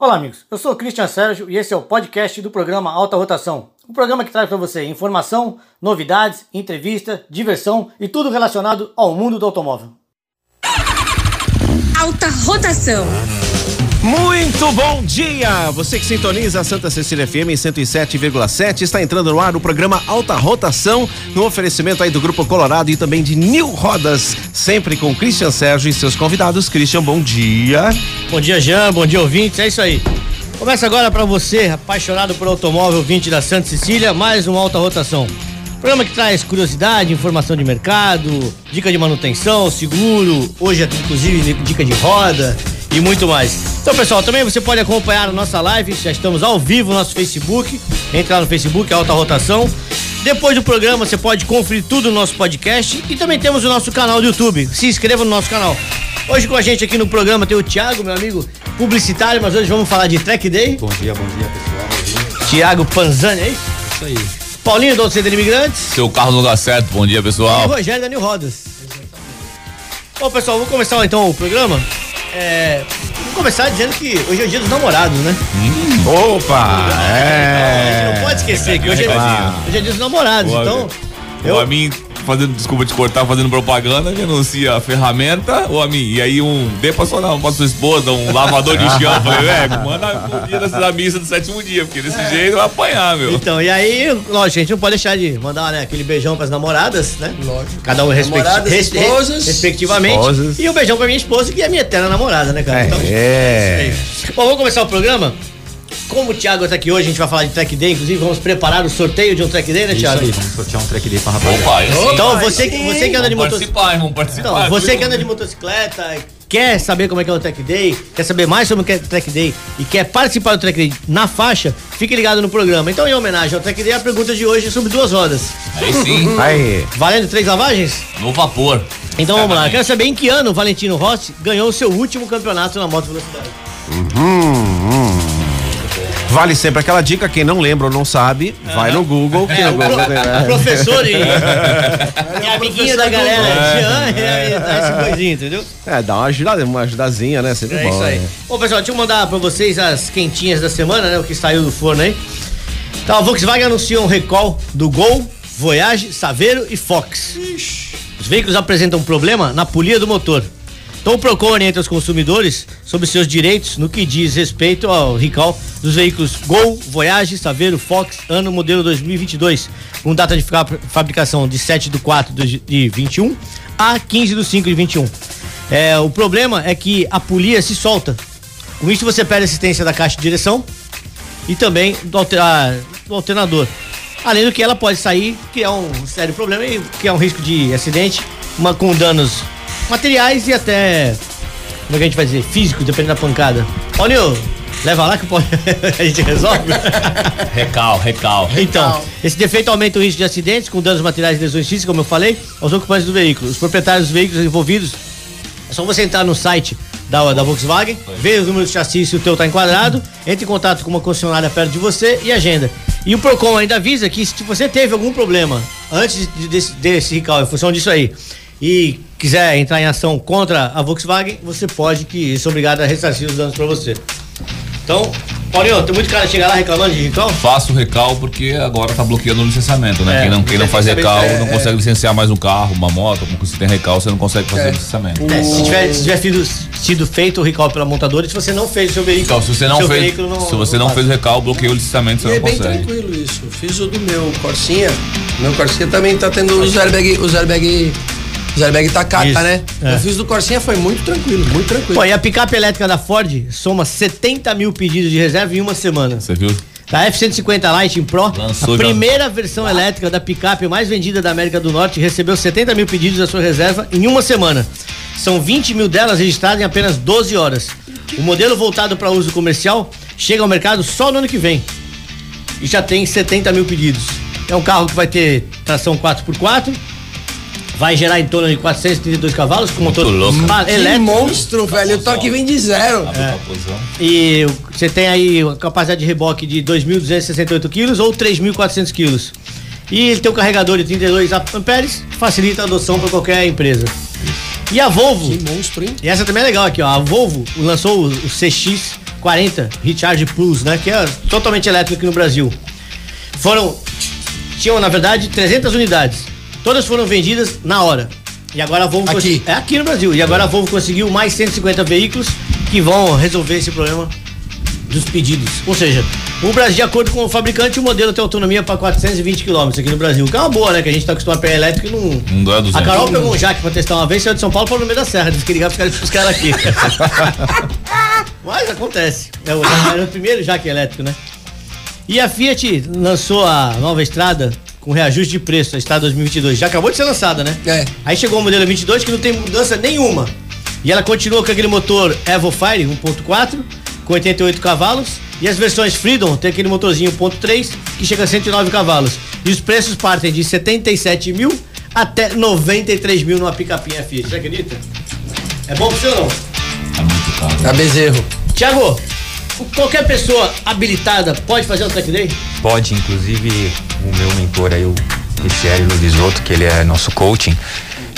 Olá, amigos. Eu sou o Christian Sérgio e esse é o podcast do programa Alta Rotação. Um programa que traz para você informação, novidades, entrevista, diversão e tudo relacionado ao mundo do automóvel. Alta Rotação. Muito bom dia! Você que sintoniza a Santa Cecília FM em 107,7 está entrando no ar o programa Alta Rotação, no oferecimento aí do Grupo Colorado e também de New Rodas, sempre com Christian Sérgio e seus convidados. Christian, bom dia. Bom dia, Jean. Bom dia, ouvintes. É isso aí. Começa agora para você, apaixonado por automóvel 20 da Santa Cecília, mais um Alta Rotação. Programa que traz curiosidade, informação de mercado, dica de manutenção, seguro, hoje inclusive dica de roda e muito mais. Então, pessoal, também você pode acompanhar a nossa live, já estamos ao vivo no nosso Facebook. Entre lá no Facebook, Alta Rotação. Depois do programa, você pode conferir tudo no nosso podcast e também temos o nosso canal do YouTube. Se inscreva no nosso canal. Hoje com a gente aqui no programa tem o Thiago, meu amigo publicitário, mas hoje vamos falar de Track Day. Bom dia, bom dia, pessoal. Thiago Panzani, é isso? Isso aí. Paulinho do Centro de Imigrantes. Seu carro no lugar certo, bom dia, pessoal. E o Rogério Daniel Rodas. Bom, pessoal, vamos começar então o programa. É, vamos começar dizendo que hoje é o dia dos namorados, né? Hum. Opa! É. A gente não pode esquecer que hoje é, hoje é dia dos namorados, então. Eu... A mim, fazendo, desculpa te cortar, fazendo propaganda, que anuncia a ferramenta, ou a mim. E aí um, dê pra sua, pra sua esposa, um lavador de chão. Falei, é, manda o dia da missa do sétimo dia, porque desse jeito vai apanhar, meu. Então, e aí, lógico, a gente não pode deixar de mandar né, aquele beijão pras namoradas, né? Lógico. Cada um respect... Namoradas, res... esposas. respectivamente. Esposas. E um beijão pra minha esposa, que é minha eterna namorada, né, cara? É. Então, é. Bom, vamos começar o programa. Como o Thiago tá aqui hoje, a gente vai falar de track day, inclusive vamos preparar o sorteio de um track day, né, Isso Thiago? aí, vamos sortear um track day pra rapaziada. Opa, Então, você, que- você que anda de Vamos motocicleta. vamos participar. Então, você que anda de motocicleta, quer saber como é que é o Track Day, quer saber mais sobre o que é o Track Day e quer participar do Track Day na faixa, fique ligado no programa. Então, em homenagem ao Track Day, a pergunta de hoje é sobre duas rodas. Aí sim, Aí. Valendo três lavagens? no vapor. Então vamos lá. Eu quero saber em que ano o Valentino Rossi ganhou o seu último campeonato na moto velocidade. Vale sempre aquela dica, quem não lembra ou não sabe, vai no Google, que no Google tem, né? Professor e, e amiguinho da galera. Jean, é, é, esse coisinho, entendeu? É, dá uma ajuda, uma ajudazinha, né? Sempre É bom. isso aí. né? Bom, pessoal, deixa eu mandar pra vocês as quentinhas da semana, né? O que saiu do forno aí. Então, a Volkswagen anunciou um recall do Gol, Voyage, Saveiro e Fox. Os veículos apresentam um problema na polia do motor. Então, o orienta os consumidores sobre seus direitos no que diz respeito ao recall dos veículos Gol, Voyage, Saveiro, Fox, ano modelo 2022, com data de fa- fabricação de 7 de 4 de 21 a 15 de 5 de 21. É, o problema é que a polia se solta. Com isso, você perde assistência da caixa de direção e também do, do alternador. Além do que ela pode sair, que é um sério problema e que é um risco de acidente, uma, com danos materiais e até. Como é que a gente vai dizer? Físico, dependendo da pancada. Ó, Nil, leva lá que pode, a gente resolve. Recal, recal. Então, esse defeito aumenta o risco de acidentes com danos materiais e lesões físicas, como eu falei, aos ocupantes do veículo. Os proprietários dos veículos envolvidos, é só você entrar no site da, da Volkswagen, ver o número de chassi se o teu tá enquadrado, entre em contato com uma concessionária perto de você e agenda. E o Procon ainda avisa que se você teve algum problema antes de- desse, desse recall, em função disso aí, e quiser entrar em ação contra a Volkswagen, você pode que ser obrigado a ressarcir os danos para você. Então, Paulinho, tem muito cara que chega lá reclamando de recall? Faço recal porque agora tá bloqueando o licenciamento, né? É, quem não, quem não faz recal licenciamento, não consegue licenciar mais um carro, uma moto, como você tem recal, você não consegue fazer o licenciamento. É, se tiver, se tiver sido, sido feito o recall pela montadora, se você não fez o seu veículo. Então, se você não fez, veículo se você não faz. fez o recal, bloqueia o licenciamento, E você é não bem consegue. tranquilo isso. Eu fiz o do meu Corsinha. Meu Corsinha também tá tendo os airbag, os airbag, os airbag tacaca, Isso, né? é. Eu fiz do Corsinha, foi muito tranquilo, muito tranquilo. Pô, e a picape elétrica da Ford soma 70 mil pedidos de reserva em uma semana. Você viu? Da F-150 Lightning Pro, Lançou a já. primeira versão elétrica da picape mais vendida da América do Norte, recebeu 70 mil pedidos da sua reserva em uma semana. São 20 mil delas registradas em apenas 12 horas. O modelo voltado para uso comercial chega ao mercado só no ano que vem. E já tem 70 mil pedidos. É um carro que vai ter tração 4x4, vai gerar em torno de 432 cavalos, com motor louco. pa- que elétrico. monstro, velho. O torque vem de zero. Posição. E você tem aí uma capacidade de reboque de 2.268 quilos ou 3.400 quilos. E ele tem um carregador de 32 amperes, facilita a adoção para qualquer empresa. E a Volvo, Que monstro, hein? e essa também é legal aqui, ó. A Volvo lançou o, o CX 40 Recharge Plus, né? Que é totalmente elétrico aqui no Brasil. Foram, tinham na verdade 300 unidades. Todas foram vendidas na hora. E agora a Volvo Aqui? é aqui no Brasil. E agora a Volvo conseguiu mais 150 veículos que vão resolver esse problema dos pedidos. Ou seja, o Brasil, de acordo com o fabricante, o modelo tem autonomia para 420 km aqui no Brasil. Que é uma boa, né? Que a gente tá acostumado a pegar elétrico e não. Não dá 200. A Carol pegou um jaque pra testar uma vez, saiu de São Paulo para no meio da serra. Disse que ligava pros caras, pros caras aqui. Mas acontece. É o, era o primeiro jaque elétrico, né? E a Fiat lançou a nova estrada com reajuste de preço, a estrada 2022. Já acabou de ser lançada, né? É. Aí chegou o modelo 22 que não tem mudança nenhuma. E ela continua com aquele motor Evo Fire 1.4 com 88 cavalos e as versões Freedom tem aquele motorzinho 1.3 que chega a 109 cavalos. E os preços partem de 77 mil até 93 mil numa picapinha Fiat. Você acredita? É bom pra você ou não? Tá muito caro. A Bezerro. Tiago, qualquer pessoa habilitada pode fazer o track day? Pode, inclusive, o meu mentor aí, o Ricieri Luvisotto, que ele é nosso coaching,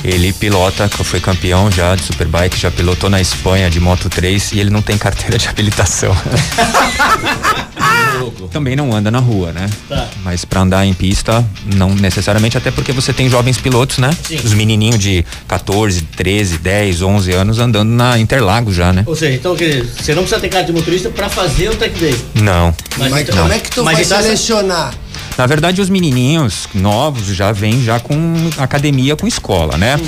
ele pilota, foi campeão já de Superbike, já pilotou na Espanha de Moto 3 e ele não tem carteira de habilitação. Também não anda na rua, né? Tá. Mas pra andar em pista, não necessariamente, até porque você tem jovens pilotos, né? Sim. Os menininhos de 14, 13, 10, 11 anos andando na Interlagos já, né? Ou seja, então quer dizer, você não precisa ter carta de motorista pra fazer o track day. Não. Mas, então- como é que tu mas vai então essa- selecionar? Na verdade, os menininhos novos já vêm já com academia, com escola, né?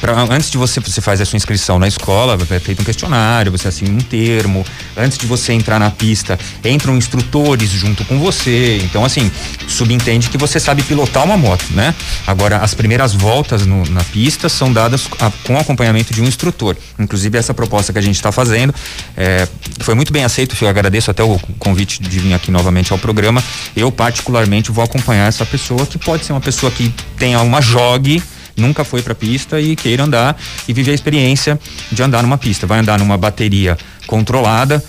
Pra- antes de você, você faz a sua inscrição na escola, é feito um questionário, você assina um termo. Antes de você entrar na pista, entram instrutores junto com você. Então, assim, subentende que você sabe pilotar uma moto, né? Agora, as primeiras voltas no- na pista são dadas a- com acompanhamento de um instrutor. Inclusive, essa proposta que a gente está fazendo é, foi muito bem aceito. Eu agradeço até o convite de vir aqui novamente ao programa. Eu, particularmente, vou acompanhar essa pessoa, que pode ser uma pessoa que tenha uma jogue. Nunca foi pra pista e queira andar e viver a experiência de andar numa pista. Vai andar numa bateria controlada,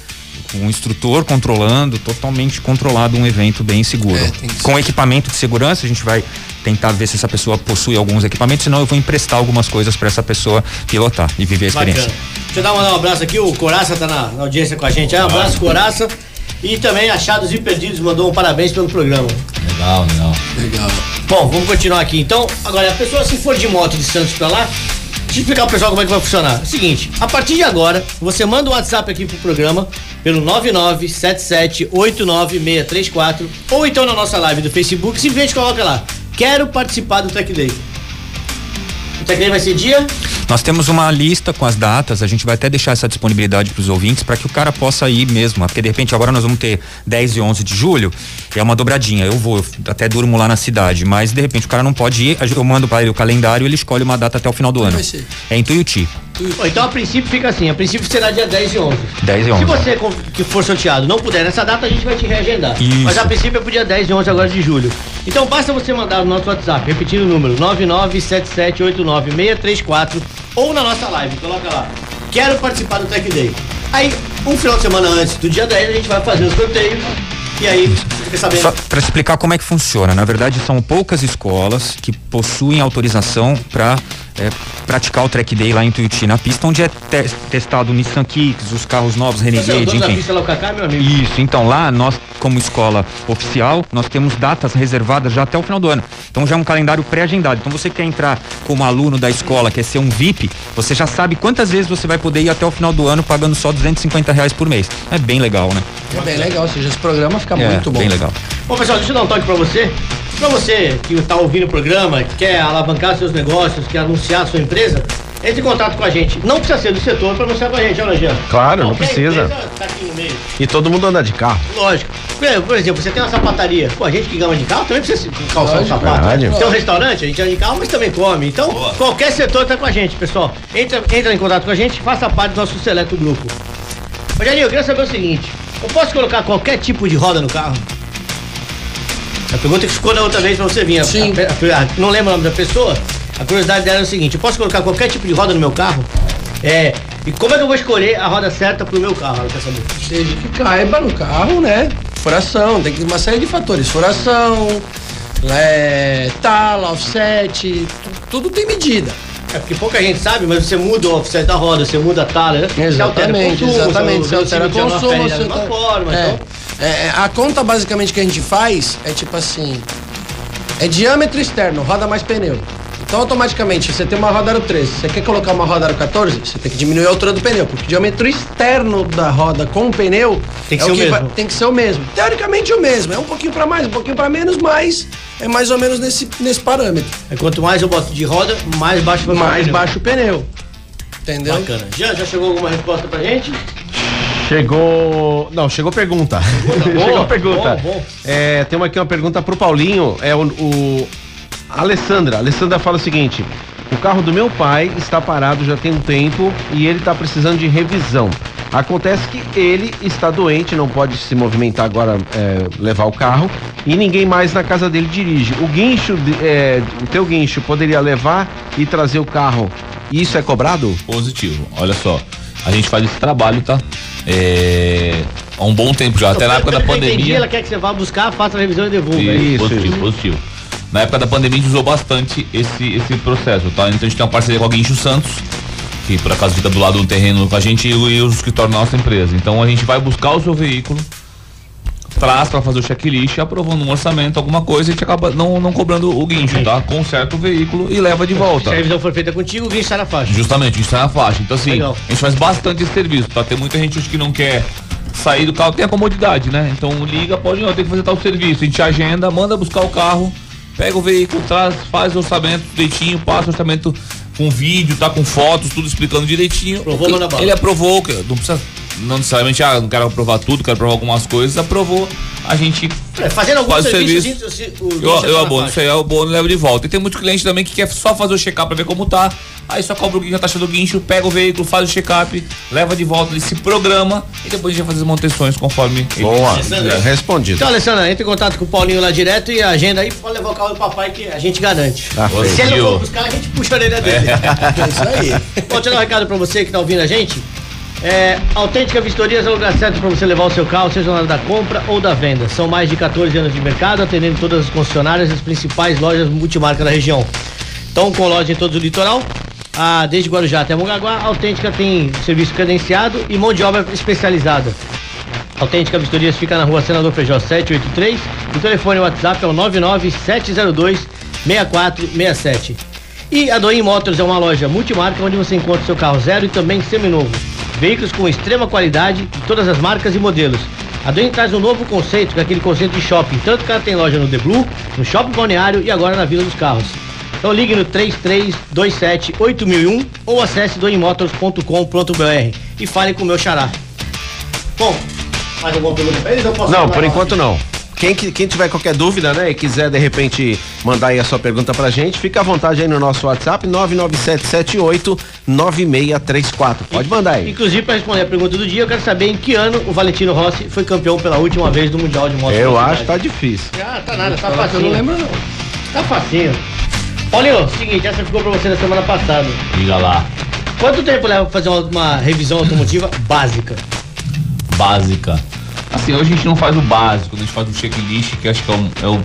com um instrutor controlando, totalmente controlado, um evento bem seguro. É, tem com equipamento de segurança, a gente vai tentar ver se essa pessoa possui alguns equipamentos, senão eu vou emprestar algumas coisas para essa pessoa pilotar e viver a experiência. Bacana. Deixa eu dar mandar um abraço aqui, o Coraça tá na, na audiência com a gente. aí. Um abraço, Coraça. E também Achados e Perdidos mandou um parabéns pelo programa. Legal, legal. Legal. Bom, vamos continuar aqui. Então, agora, a pessoa se for de moto de Santos pra lá, deixa eu explicar pro pessoal como é que vai funcionar. É o seguinte, a partir de agora, você manda um WhatsApp aqui pro programa pelo 9977896634 ou então na nossa live do Facebook, simplesmente coloca lá, quero participar do Track Day. Track Day vai ser dia Nós temos uma lista com as datas, a gente vai até deixar essa disponibilidade para os ouvintes para que o cara possa ir mesmo, porque de repente agora nós vamos ter 10 e 11 de julho, é uma dobradinha. Eu vou, eu até durmo lá na cidade, mas de repente o cara não pode ir, eu mando para ele o calendário, ele escolhe uma data até o final do ano. vai ser? É em Tuiuti, Bom, Então a princípio fica assim, a princípio será dia 10 e 11. 10 e Se 11. você con- que for sorteado não puder nessa data, a gente vai te reagendar. Isso. Mas a princípio é pro dia 10 e 11 agora de julho. Então basta você mandar no nosso WhatsApp, repetindo o número, 997789634 ou na nossa live, coloca lá. Quero participar do Track Day. Aí, um final de semana antes do dia 10, a gente vai fazer o sorteio e aí você. Só para explicar como é que funciona, na verdade são poucas escolas que possuem autorização para praticar o track day lá em Tuiuti, na pista onde é te- testado o Nissan Kicks, os carros novos, é Renegade, enfim. pista lá, Kaká, meu amigo. Isso, então lá nós, como escola oficial, nós temos datas reservadas já até o final do ano. Então já é um calendário pré-agendado. Então você quer entrar como aluno da escola, quer ser um VIP, você já sabe quantas vezes você vai poder ir até o final do ano pagando só 250 reais por mês. É bem legal, né? É bem legal, ou seja, esse programa fica é, muito bom. bem legal. Bom, pessoal, deixa eu dar um toque pra você. Pra você que está ouvindo o programa, que quer alavancar seus negócios, quer anunciar a sua empresa, entre em contato com a gente. Não precisa ser do setor para anunciar com a gente, olha, Jean. Claro, não precisa. Tá aqui no meio. E todo mundo anda de carro. Lógico. Por exemplo, você tem uma sapataria. Pô, a gente que gama de carro também precisa calçar um Lógico, sapato. verdade. Tem um restaurante, a gente anda de carro, mas também come. Então, qualquer setor tá com a gente, pessoal. Entra, entra em contato com a gente, faça parte do nosso seleto grupo. Rogerinho, eu queria saber o seguinte: eu posso colocar qualquer tipo de roda no carro? A pergunta que ficou da outra vez pra você vir. A- Sim. a- a- não lembro o nome da pessoa. A curiosidade dela é o seguinte: eu posso colocar qualquer tipo de roda no meu carro? É. E como é que eu vou escolher a roda certa pro meu carro? Ela quer saber. Desde que caiba no carro, né? Furação, tem que uma série de fatores. Furação, é, tala, offset, tu- tudo tem medida. É porque pouca gente sabe, mas você muda o offset da roda, você muda a talha, né? Você Exatamente, altera consumo, exatamente. Você o altera de consumo, você mesma tá- forma, é, então... é, a conta basicamente que a gente faz é tipo assim: é diâmetro externo, roda mais pneu. Então automaticamente você tem uma roda aro 13, você quer colocar uma roda aro 14, você tem que diminuir a altura do pneu, porque o diâmetro externo da roda com o pneu Tem que é ser o vai- mesmo. tem que ser o mesmo. Teoricamente o mesmo, é um pouquinho pra mais, um pouquinho pra menos, mas é mais ou menos nesse, nesse parâmetro. Aí quanto mais eu boto de roda, mais baixo vai ficar o Mais pneu. baixo o pneu. Entendeu? Bacana. Já, já chegou alguma resposta pra gente? Chegou. Não, chegou pergunta. chegou pergunta. bom, bom. É, tem uma aqui uma pergunta pro Paulinho. É o, o- a Alessandra. A Alessandra fala o seguinte: o carro do meu pai está parado já tem um tempo e ele está precisando de revisão. Acontece que ele está doente, não pode se movimentar agora, é, levar o carro, e ninguém mais na casa dele dirige. O guincho, é, o teu guincho poderia levar e trazer o carro. Isso é cobrado? Positivo. Olha só, a gente faz esse trabalho, tá? É, há um bom tempo já, até na época da que eu entendi, pandemia. ela quer que você vá buscar, faça a revisão e devolva. Isso, Isso, positivo, isso. positivo. Na época da pandemia a gente usou bastante esse, esse processo, tá? Então a gente tem uma parceria com a Guincho Santos, que por acaso fica do lado do terreno com a gente e, os escritórios da nossa empresa. Então a gente vai buscar o seu veículo, traz para fazer o checklist, aprovando um orçamento, alguma coisa, e a gente acaba não, não cobrando o guincho, tá? Conserta o veículo e leva de volta. Se a revisão for feita contigo, o guincho sai na faixa. Justamente, isso tá na faixa. Então, assim, Legal. a gente faz bastante esse serviço, tá? Tem muita gente que não quer sair do carro, tem a comodidade, né? Então liga, pode não, tem que fazer tal serviço. A gente agenda, manda buscar o carro, pega o veículo, traz, faz o orçamento direitinho, passa o orçamento com vídeo, tá? Com fotos, tudo explicando direitinho. Aprovou, bala. Ele aprovou, não precisa. Não necessariamente, ah, não quero aprovar tudo, quero aprovar algumas coisas, aprovou, a gente É, fazendo algum o serviço, serviço. se- o eu, na abono, isso aí é o abono e levo de volta. E tem muito cliente também que quer só fazer o check-up pra ver como tá. Aí só cobra o guincho, a taxa do guincho, pega o veículo, faz o check-up, leva de volta, ele se programa e depois a gente vai fazer as manutenções conforme ele Boa. Alessandra. Respondido. Então, Alessandra, entre em contato com o Paulinho lá direto e agenda aí, pode levar o carro do papai que a gente garante. Tá. Se ele não for buscar, a gente puxa a orelha dele. É isso aí. Eu dar um recado pra você que tá ouvindo a gente. É, Autêntica Vistorias é o lugar certo para você levar o seu carro, seja na hora da compra ou da venda. São mais de 14 anos de mercado, atendendo todas as concessionárias e as principais lojas multimarca da região. Então, com loja em todo o litoral, ah, desde Guarujá até Mongaguá, a Autêntica tem serviço credenciado e mão de obra especializada. Autêntica Vistorias fica na rua Senador Feijó 783. O telefone e o WhatsApp é o 99702-6467. E a Doim Motors é uma loja multimarca onde você encontra seu carro zero e também seminovo. Veículos com extrema qualidade de todas as marcas e modelos. A Doim traz um novo conceito, que é aquele conceito de shopping. Tanto que ela tem loja no The Blue, no Shopping Balneário e agora na Vila dos Carros. Então ligue no 3327-8001 ou acesse doimmotors.com.br e fale com o meu xará. Bom, mais alguma pergunta pra eles? Eu posso Não, por enquanto não. Quem, que- quem tiver qualquer dúvida, né, e quiser de repente mandar aí a sua pergunta pra gente, fica à vontade aí no nosso WhatsApp 997789634. Pode mandar aí. Inclusive, para responder a pergunta do dia, eu quero saber em que ano o Valentino Rossi foi campeão pela última vez do Mundial de Moto. Eu acho que tá difícil. Ah, tá nada, tá eu facinho. não lembro não. Tá facinho. Paulinho, seguinte, essa ficou pra você na semana passada. Diga lá, Quanto tempo leva pra fazer uma, uma revisão automotiva básica? básica. Assim, hoje a gente não faz o básico, a gente faz o checklist, que acho que é o, é o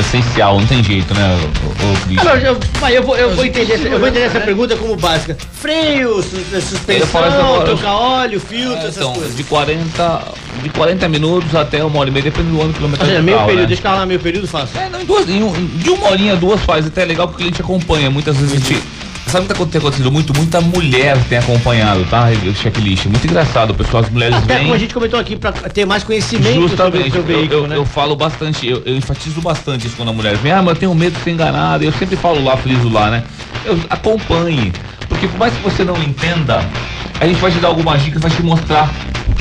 essencial, não tem jeito, né, o, o, não, eu, vai, eu, vou, eu, vou entender, essa- eu vou entender essa pergunta como básica. Freio, suspensão, trocar óleo, filtro, essas Então, coisas. de 40, de 40 minutos até uma hora e meia, depende do ano Ou quilômetro seja, do meio período, né? lá meio período, faço. É, não, em duas, em de uma horinha, duas faz, até é legal porque o cliente acompanha. Muitas vezes a gente. Sabe o que tá tem acontecido muito? Muita mulher tem acompanhado, tá? O checklist. Muito engraçado, pessoal, as mulheres Até vêm. como a gente comentou aqui, pra ter mais conhecimento sobre o Justamente, seu eu, veículo, eu, né? eu falo bastante, eu, eu enfatizo bastante isso quando a mulher vem, ah, mas eu tenho medo de ser enganada, eu sempre falo lá, friso lá, né? Eu acompanhe, porque por mais que você não entenda, a gente vai te dar algumas dicas, vai te mostrar,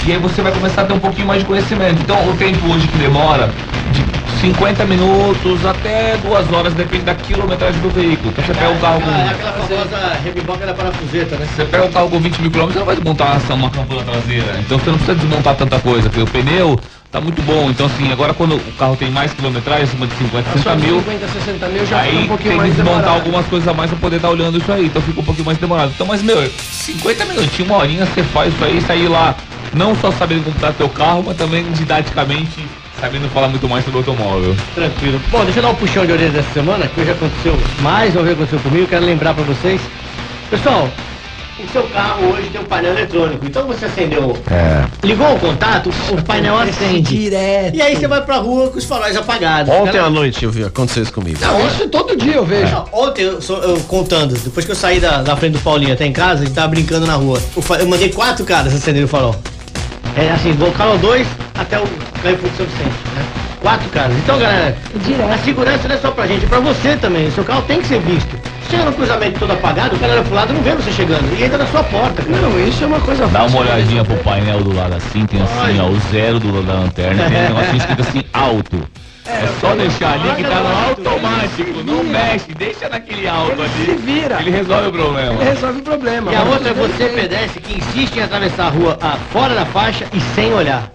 e aí você vai começar a ter um pouquinho mais de conhecimento. Então o tempo hoje que demora, de 50 minutos até duas horas, depende da quilometragem do veículo. Então você pega um carro com... É aquela famosa rebiboca da parafuseta, né? Você pega um carro com 20 mil quilômetros, você não vai desmontar uma campana traseira. Então você não precisa desmontar tanta coisa, porque o pneu tá muito bom. Então assim, agora quando o carro tem mais quilometragem, acima de 50, 60 mil, 50, 60 mil já aí um pouquinho tem que desmontar demorado. algumas coisas a mais pra poder estar olhando isso aí. Então fica um pouquinho mais demorado. Então, mas meu, 50 minutinhos, uma horinha, você faz isso aí, sair lá, não só sabendo comprar teu carro, mas também didaticamente sabendo falar muito mais sobre o automóvel. Tranquilo. Bom, deixa eu dar um puxão de orelha dessa semana, que hoje aconteceu, mais uma vez aconteceu comigo, quero lembrar pra vocês Pessoal, o seu carro hoje tem um painel eletrônico. Então você acendeu. É. Ligou o contato, o painel acende. Direto. E aí você vai pra rua com os faróis apagados. Ontem à noite eu vi, aconteceu isso comigo. Não, isso todo dia eu vejo. Não, Ontem, eu, sou- eu contando, depois que eu saí da, da frente do Paulinho até em casa, a gente tava brincando na rua. O fa- Eu mandei quatro caras acenderem o farol. É assim, do canal 2 até o de São Vicente, né? Quatro caras. Então, galera, a segurança não é só pra gente, é pra você também. O seu carro tem que ser visto. Chega no cruzamento todo apagado, o cara olha pro lado não vê você chegando. E entra na sua porta, cara. Não, isso é uma coisa Dá fácil. uma olhadinha pro painel do lado assim, tem assim, ó, o zero do lado da lanterna, tem um negocinho escrito assim, alto. É só deixar ali que tá no automático, não mexe, deixa naquele alto Ele ali. se vira. Ele resolve o problema. Ele resolve o problema. E a outra é você, pedestre, que insiste em atravessar a rua ah, fora da faixa e sem olhar.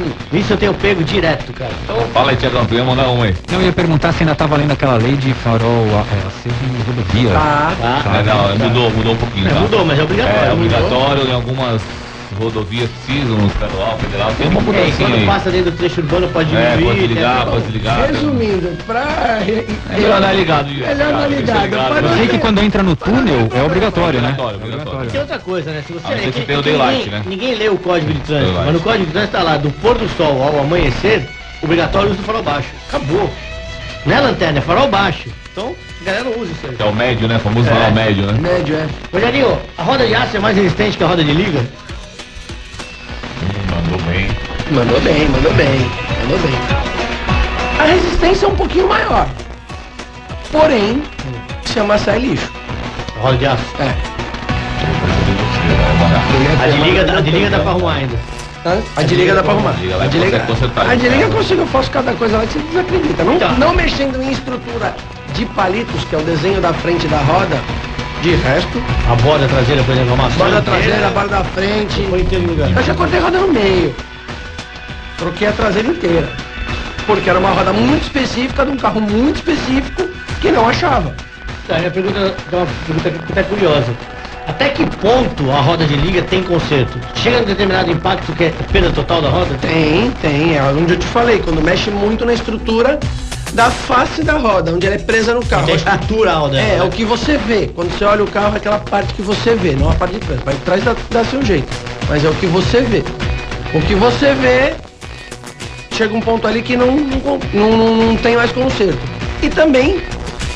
Hum, Isso eu tenho pego direto, cara. Então, Fala aí, Tiagão, tu ia mandar um aí. Não, eu ia perguntar se ainda tá valendo aquela lei de farol é, aceso em rodovia. Tá. tá. É, não, mudou, mudou um pouquinho, É, tá? mudou, mas é obrigatório. É mudou. obrigatório em algumas rodovias precisam, no estadual, federal, tem uma É, e mudança quando aí. passa dentro do trecho urbano pode diminuir. É, pode tem ligar, pode ligar. Resumindo, pra. É melhor andar ligado, Melhor andar ligado, Eu sei que quando entra no túnel é obrigatório, né? Obrigatório, obrigatório. Tem outra coisa, né? Se você que é tenha o é daylight, ninguém, né? ninguém lê o código de trânsito, mas no código de trânsito tá lá, do pôr do sol ao amanhecer, obrigatório uso do farol baixo. Acabou. Não é lanterna, é farol baixo. Então, a galera não usa isso aí. É o médio, né? O famoso É. farol médio, né? Médio, é. Rogerinho, a roda de aço é mais resistente que a roda de liga? Mandou bem. Mandou bem, mandou bem, mandou bem. A resistência é um pouquinho maior. Porém, chama sai lixo. A roda de aço. É. A de liga, a de liga dá pra arrumar ainda. Hã? A de liga dá pra arrumar. A de liga A de liga, eu consigo, eu faço cada coisa lá que você desacredita. Não, Então. não mexendo em estrutura de palitos, que é o desenho da frente da roda, de resto, A borda traseira, por exemplo, a maçã borda traseira, borda da frente. Foi inteiro lugar. Eu já cortei a roda no meio. Troquei a traseira inteira. Porque era uma roda muito específica, de um carro muito específico, que não achava. Tá, a minha pergunta é uma pergunta que até curiosa. Até que ponto a roda de liga tem conserto? Chega num determinado impacto que é perda total da roda? Tem, tem. É onde eu te falei, quando mexe muito na estrutura da face da roda, onde ela é presa no carro. A estrutural dela. É, é né? o que você vê. Quando você olha o carro, é aquela parte que você vê, não a parte de trás. A parte de trás dá, dá seu jeito. Mas é o que você vê. O que você vê, chega um ponto ali que não, não, não, não, não tem mais conserto. E também,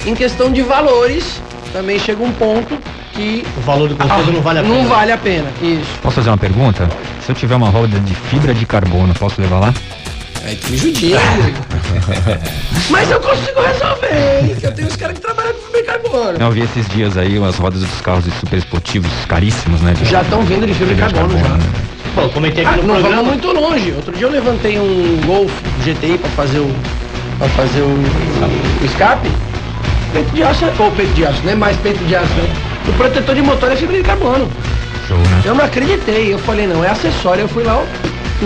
em questão de valores, também chega um ponto que O valor do conserto não vale a pena. não vale a pena. Isso. Posso fazer uma pergunta? Se eu tiver uma roda de fibra de carbono, posso levar lá? Aí tu me judia. hein? Mas eu consigo resolver, hein? que Eu tenho os caras que trabalham com fibra de carbono. Não, eu vi esses dias aí as rodas dos carros super esportivos caríssimos, né? de- Já estão vindo de fibra de carbono já. Pô, eu comentei Ah, aqui no não programa. vamos muito longe. Outro dia eu levantei um Golf GTI pra fazer o. pra fazer o, o escape. Peito de aço, ou peito de aço, não é mais peito de aço, né? O protetor de motor é fibra de carbono. Show, né? Eu não acreditei. Eu falei, não, é acessório. Eu fui lá, ó,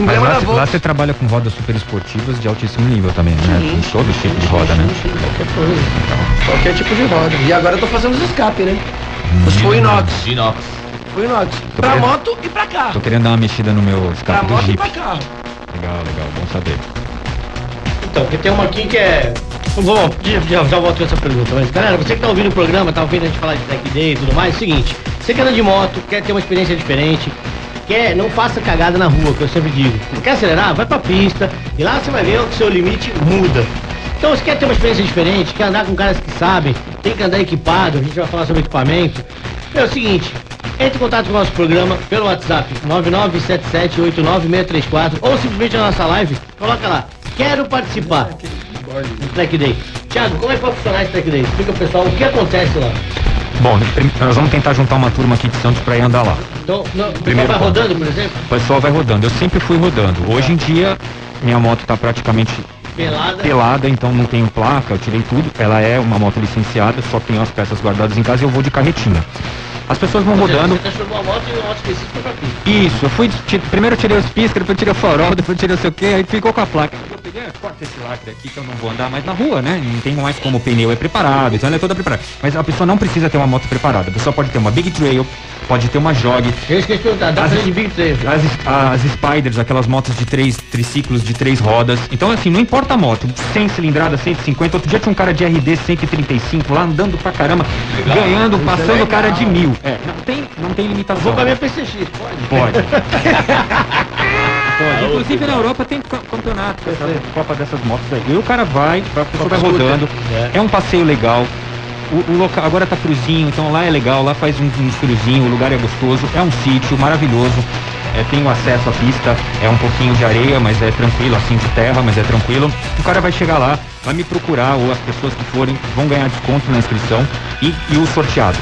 Mas emblema lá, lá você trabalha com rodas super esportivas de altíssimo nível também, né? Sim, Com todo tipo de roda, né? Sim, sim, qualquer coisa. Qualquer tipo de roda. E agora eu tô fazendo os escape, né? Os full inox. Inox. Full inox. Pra querendo- moto e pra carro. Tô querendo dar uma mexida no meu Pra escape do moto e pra carro. Legal, legal, bom saber. Então, porque tem uma aqui que é. Bom, já, já, já volto com essa pergunta, mas galera, você que tá ouvindo o programa, tá ouvindo a gente falar de track day e tudo mais, é o seguinte, você que anda de moto, quer ter uma experiência diferente, quer, não faça cagada na rua, que eu sempre digo. Quer acelerar? Vai pra pista e lá você vai ver que o seu limite muda. Então, se quer ter uma experiência diferente, quer andar com caras que sabem, tem que andar equipado, a gente vai falar sobre equipamento. É o seguinte, entre em contato com o nosso programa pelo WhatsApp 997789634 ou simplesmente na nossa live, coloca lá, quero participar do Track Day. Thiago, como é que vai funcionar esse Track Day? Explica pro pessoal o que acontece lá. Bom, nós vamos tentar juntar uma turma aqui de Santos pra ir andar lá. Então, não, pessoal Primeiro vai rodando, por exemplo, O pessoal vai rodando. Eu sempre fui rodando. Hoje em dia, minha moto tá praticamente pelada. pelada, então não tenho placa, eu tirei tudo. Ela é uma moto licenciada, só tenho as peças guardadas em casa e eu vou de carretinha. As pessoas vão. Você a moto moto pra pista. Isso, eu fui. Primeiro eu tirei os piscas, depois eu tirei o farol, depois eu tirei não sei o que, aí ficou com a placa. Eu peguei, ah, corta esse lacre aqui que eu não vou andar mais na rua, né? Não tem mais como o pneu é preparado, então ela é toda preparada. Mas a pessoa não precisa ter uma moto preparada. A pessoa pode ter uma Big Trail, pode ter uma Jog, Eu esqueci de perguntar, dá As- de Big Trail. as, as Spiders, aquelas motos de três triciclos de três rodas. Então, assim, não importa a moto, 100 cilindrada, 150. Outro dia tinha um cara de RD 135 lá andando pra caramba, ganhando, passando o cara de mil. É, não tem, não tem limitação. Vou com a PCX, pode? Pode. Pode. Inclusive na Europa tem ca- campeonato, sabe? Copa dessas motos aí. E o cara vai, a pessoa vai rodando. É um passeio legal. O, o local agora tá friozinho, então lá é legal, lá faz um, um friozinho, o lugar é gostoso, é um sítio maravilhoso. É, tem o acesso à pista, é um pouquinho de areia, mas é tranquilo, assim de terra, mas é tranquilo. O cara vai chegar lá, vai me procurar, ou as pessoas que forem vão ganhar desconto na inscrição e, e o sorteado.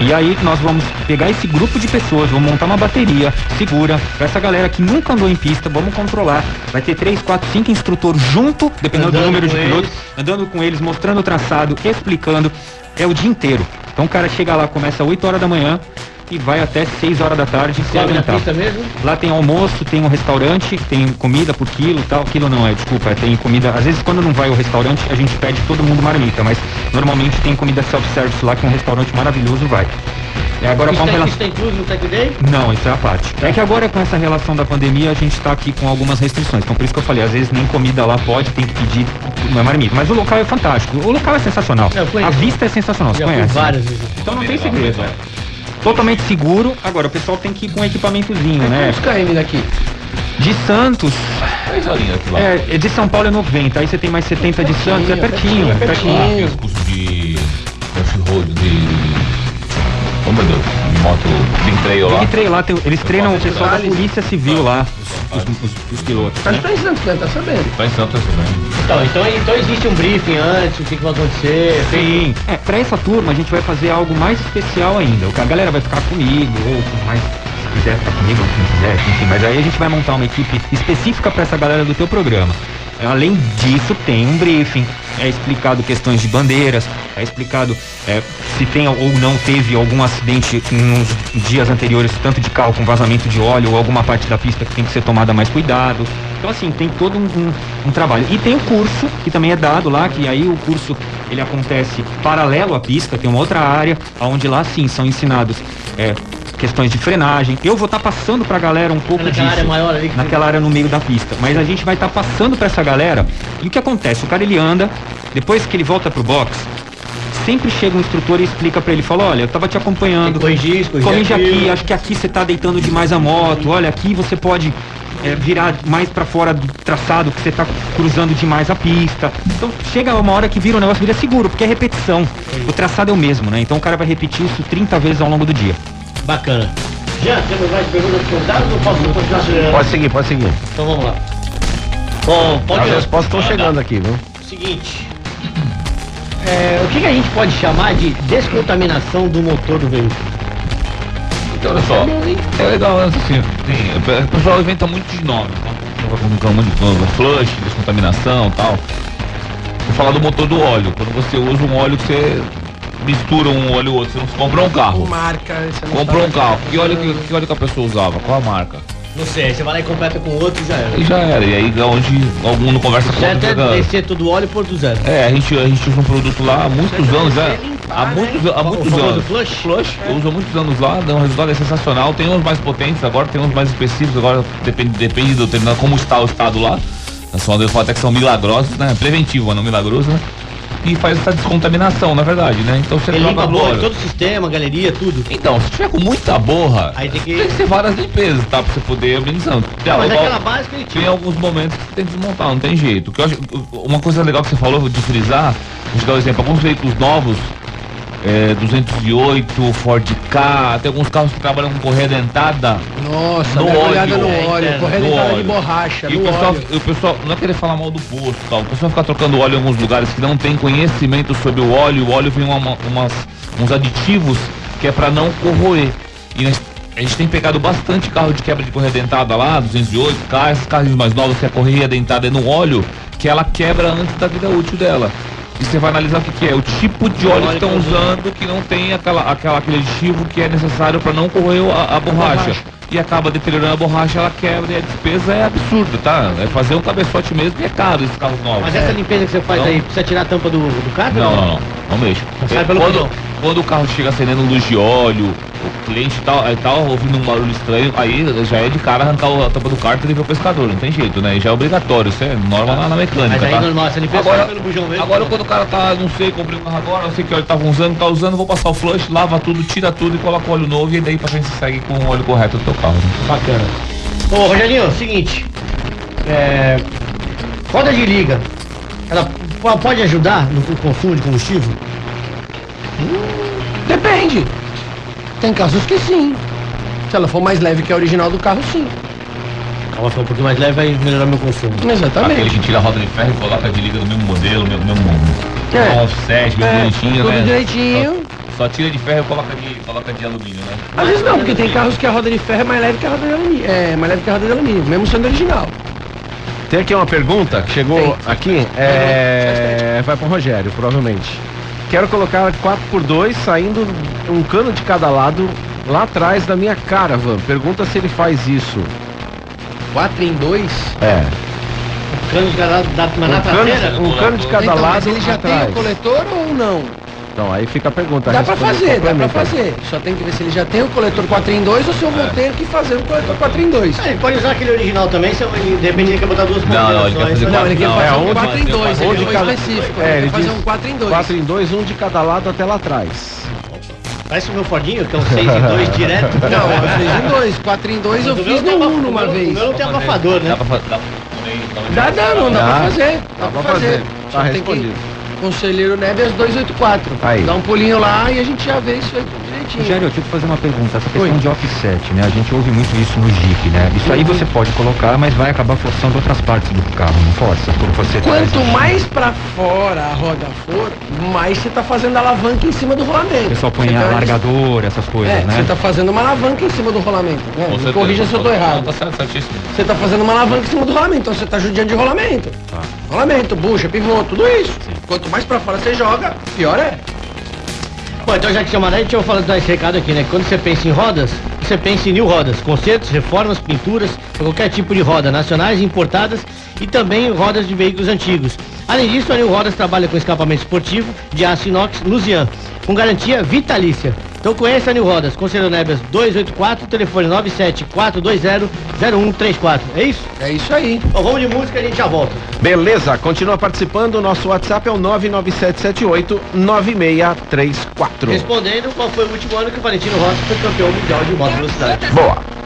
E aí nós vamos pegar esse grupo de pessoas, vamos montar uma bateria segura para essa galera que nunca andou em pista, vamos controlar. Vai ter três, quatro, cinco instrutores junto, dependendo do Andando número de pilotos, andando com eles, mostrando o traçado, explicando. É o dia inteiro. Então o cara chega lá, começa às 8 horas da manhã e vai até 6 horas da tarde se na pista mesmo? Lá tem almoço, tem um restaurante, tem comida por quilo tal. Quilo não é, desculpa, tem comida. Às vezes quando não vai ao restaurante, a gente pede todo mundo marmita, mas normalmente tem comida self-service lá que um restaurante maravilhoso vai. É, agora Isso com relação. isso tem incluso no Tech Day? Não, isso é a parte. É que agora com essa relação da pandemia a gente está aqui com algumas restrições. Então por isso que eu falei, às vezes nem comida lá pode, tem que pedir uma marmita. Mas o local é fantástico. O local é sensacional. A vista é sensacional, você conhece? várias vezes. Então não tem segredo. Totalmente seguro. Agora o pessoal tem que ir com um equipamentozinho, né? Quantos KM daqui? De Santos, é, de São Paulo é 90, aí você tem mais 70 de Santos, é pertinho, é pertinho. Aqueles cursos de off-road, de... Oh meu Deus, de moto, de trail lá. Tem que treinar lá, tem- eles treinam o pessoal da polícia civil lá, os, os- os pilotos. Tá né? tá em Santos, né? Tá sabendo. Tá em Santos também. Então, então, então existe um briefing antes, o que, que vai acontecer. Sim. É, pra essa turma a gente vai fazer algo mais especial ainda. O que a galera vai ficar comigo, ou com mais. Se quiser ficar comigo, ou quem quiser, enfim. Mas aí a gente vai montar uma equipe específica pra essa galera do teu programa. Além disso, tem um briefing, é explicado questões de bandeiras, é explicado é, se tem ou não teve algum acidente nos dias anteriores, tanto de carro com vazamento de óleo ou alguma parte da pista que tem que ser tomada mais cuidado. Então assim, tem todo um, um- um trabalho. E tem o curso, que também é dado lá, que aí o curso ele acontece paralelo à pista, tem uma outra área, onde lá sim são ensinados é, questões de frenagem. Eu vou estar passando pra galera um pouco Naquela disso. área maior ali que naquela área no meio da pista. Mas a gente vai estar passando pra essa galera. E o que acontece? O cara ele anda, depois que ele volta pro box, sempre chega um instrutor e explica pra ele, fala, olha, eu tava te acompanhando. corrigir Corrige aquilo. aqui, acho que aqui você tá deitando demais a moto. Olha, aqui você pode é, virar mais pra fora do traçado, que você tá cruzando demais a pista. Então chega uma hora que vira um negócio, vira seguro, porque é repetição. O traçado é o mesmo, né? Então o cara vai repetir isso 30 vezes ao longo do dia. Bacana. Já, temos mais perguntas convidados ou posso continuar acelerando? Pode seguir, pode seguir. Então vamos lá. Bom, pode As respostas estão chegando aqui, viu? Seguinte. É, o que, que a gente pode chamar de descontaminação do motor do veículo? Então, olha só, é legal, assim, tem, o pessoal inventa muito de nome, né? Muito nome, flush, descontaminação e tal. Vou falar do motor do óleo. Quando você usa um óleo que você mistura um óleo e outro, você não comprou um carro. Marca, você não Comprou um carro. Que óleo que, que óleo que a pessoa usava? Qual a marca? Não sei, você vai lá e completa com outro e já era. E já era. E aí onde algum não conversa com o Certo outro. é fica- descer todo o óleo e pôr do zero. É, a gente, a gente usa um produto lá há muitos anos já. Há muitos, há muitos O anos. flush? Flush, eu uso há muitos anos lá, dá um resultado é sensacional. Tem uns mais potentes agora, tem uns mais específicos, agora depende, depende do treinador, como está o estado lá. São eu falo até que são milagrosos, né? Preventivo, não milagroso, né? E faz essa descontaminação, na verdade, né? Então você Ele limpa borra, todo o sistema, galeria, tudo. Então, se tiver com muita borra, Aí tem que- tem que ser várias limpezas, tá? Pra você poder amenizando. Não, mas é igual- aquela básica ele tem tira. alguns momentos que você tem que desmontar, não tem jeito. Que eu acho, uma coisa legal que você falou de frisar, vou te dar um exemplo, alguns veículos novos, é, 208, Ford K, tem alguns carros que trabalham com correia dentada. Nossa, No olhada óleo. no É, óleo, correndo no entrada de óleo. borracha, E o pessoal, óleo. o pessoal, não é querer falar mal do posto, tal. O pessoal fica trocando óleo em alguns lugares que não tem conhecimento sobre o óleo. O óleo vem uma, umas, uns aditivos que é para não corroer. E nós- a gente tem pegado bastante carro de quebra de correia dentada lá, 208, K, esses carros mais novos que a correia dentada é no óleo, que ela quebra antes da vida útil dela. E você vai analisar o que, que é, o tipo de óleo que óleo estão que usando que não tem aquela, aquela, aquele aditivo que é necessário para não corroer a, a borracha. E acaba deteriorando a borracha, ela quebra e a despesa é absurda, tá? É fazer um cabeçote mesmo que é caro esses carros novos. Mas essa limpeza que você faz Não. aí, precisa tirar a tampa do, do carro? Não, não, não. Não mexe. Sai pelo quando, botão. quando o carro chega acendendo luz de óleo, o cliente tá, eh, tá ouvindo um barulho estranho, aí já é de cara arrancar a tampa do carro e levar o pescador, não tem jeito, né? Já é obrigatório, isso é norma na, na mecânica. Mas aí tá? normal, pensa Agora, pelo bujão mesmo. agora quando o cara tá, não sei, comprei um carro agora, não sei que óleo tava usando, tá usando, vou passar o flush, lava tudo, tira tudo e coloca o óleo novo e daí pra você segue com o óleo correto do teu carro. né? Bacana. Ô, Rogerinho, é seguinte. É, roda de liga, ela pode ajudar no consumo de combustível? Depende. Tem casos que sim. Se ela for mais leve que a original do carro, sim. Calma, ficar um pouquinho mais leve vai melhorar meu consumo. Aquele Exatamente. que tira a roda de ferro e coloca de liga do mesmo modelo, mesmo, mesmo É. offset, bem É, bonitinho, tudo né? direitinho. Só, só tira de ferro e coloca de, coloca de alumínio, né? Às vezes não, porque tem carros que a roda de ferro é mais leve que a roda de alumínio. É, mais leve que a roda de alumínio, mesmo sendo original. Tem aqui uma pergunta que chegou Tem. aqui. É, vai pro Rogério, provavelmente. Quero colocar 4x2 saindo um cano de cada lado lá atrás da minha caravan. Pergunta se ele faz isso. 4 em 2. É. Cano de cada da, mas na Um traseira? cano, um cano de cada então, lado mas ele já atrás. tem o coletor ou não? Então, aí fica a pergunta. Dá pra fazer, dá pra fazer. Só tem que ver se ele já tem o coletor 4 em 2 ou se eu vou ter que fazer o coletor 4 em 2. Ah, ele pode usar aquele original também, se ele, de repente ele quer botar duas Não, não, ele quer fazer Não, ele quer Não, fazer é um onde- 4 em 2, onde ele foi cada- específico. É, ele ele quer fazer um 4 em 2. 4 em 2, um de cada lado até lá atrás. Parece o meu Fordinho, que é um 6 e 2 direto. Não, eu fiz em 2. 4 em 2 eu fiz no aba- 1 numa vez. O meu não tem abafador, né? Dá pra fazer. Dá, não, dá pra fazer. Dá pra fazer. Só Tá tem respondido. Conselheiro Nebias 284. Aí. Dá um pulinho lá e a gente já vê isso aí direitinho. Rogério, deixa eu te fazer uma pergunta. Essa questão Oi. de offset, né? A gente ouve muito isso no Jeep, né? Isso aí você pode colocar, mas vai acabar forçando outras partes do carro, não força? Por você Quanto mais pra fora a roda for, mais você tá fazendo alavanca em cima do rolamento. O pessoal põe Você tá- alargador, essas coisas, É, né? você tá fazendo uma alavanca em cima do rolamento. Né? Certeza. corrija se eu tô Não, errado. Tá certo, certíssimo. Você tá fazendo uma alavanca em cima do rolamento, então você tá judiando de rolamento. Tá. Rolamento, bucha, pivô, tudo isso. Quanto mais pra fora você joga, pior é. Bom, então já que chamaram aí, deixa eu falar dar esse recado aqui, né? Quando você pensa em rodas, você pensa em New Rodas, consertos, reformas, pinturas, qualquer tipo de roda, nacionais importadas e também rodas de veículos antigos. Além disso, a New Rodas trabalha com escapamento esportivo de aço inox Lusian, com garantia vitalícia. Então conheça a New Rodas, Conselheiro Nebias 284, telefone 974200134. É isso? É isso aí. Bom, vamos de música e a gente já volta. Beleza, continua participando. O nosso WhatsApp é o 997789634. Respondendo qual foi o último ano que o Valentino Rossi foi campeão mundial de moto velocidade. Boa.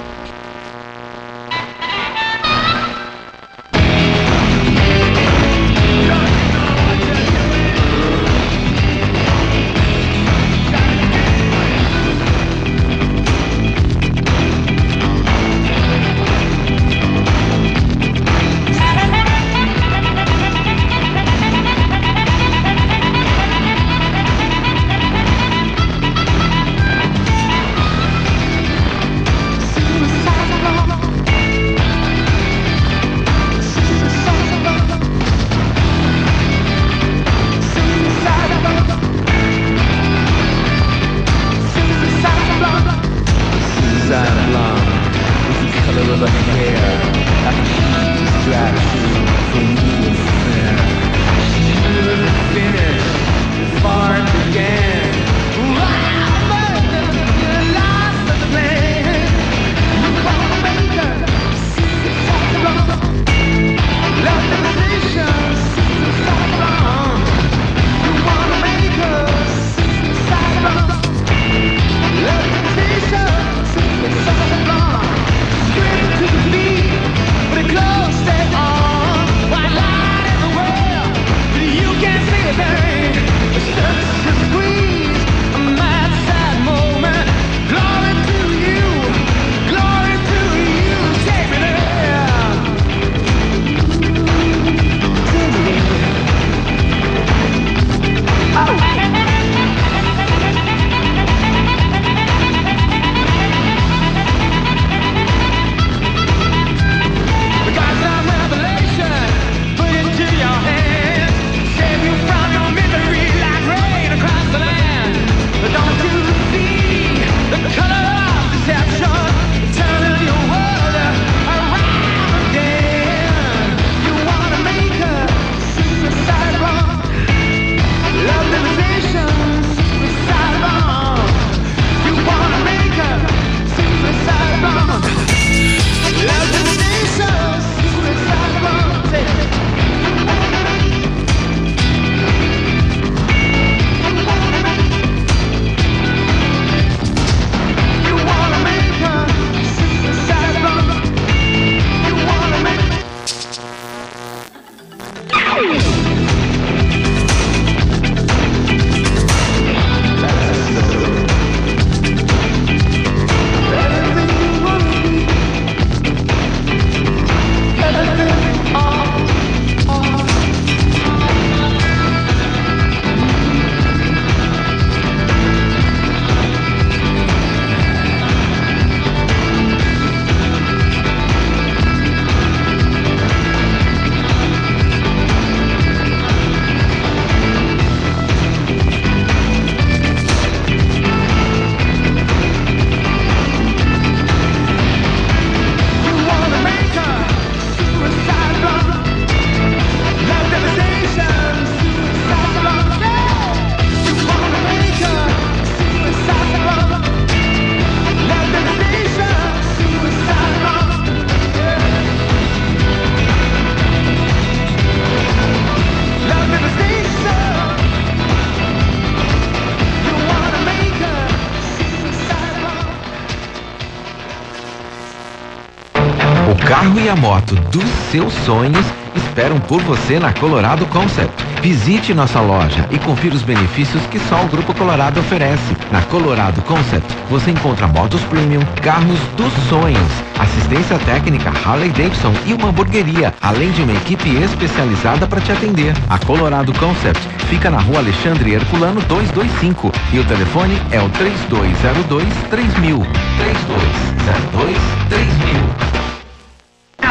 E a moto dos seus sonhos esperam por você na Colorado Concept. Visite nossa loja e confira os benefícios que só o Grupo Colorado oferece. Na Colorado Concept, você encontra motos premium, carros dos sonhos, assistência técnica Harley Davidson e uma hamburgueria, além de uma equipe especializada para te atender. A Colorado Concept fica na rua Alexandre Herculano 225 e o telefone é o 3202 3000. 3202 3000.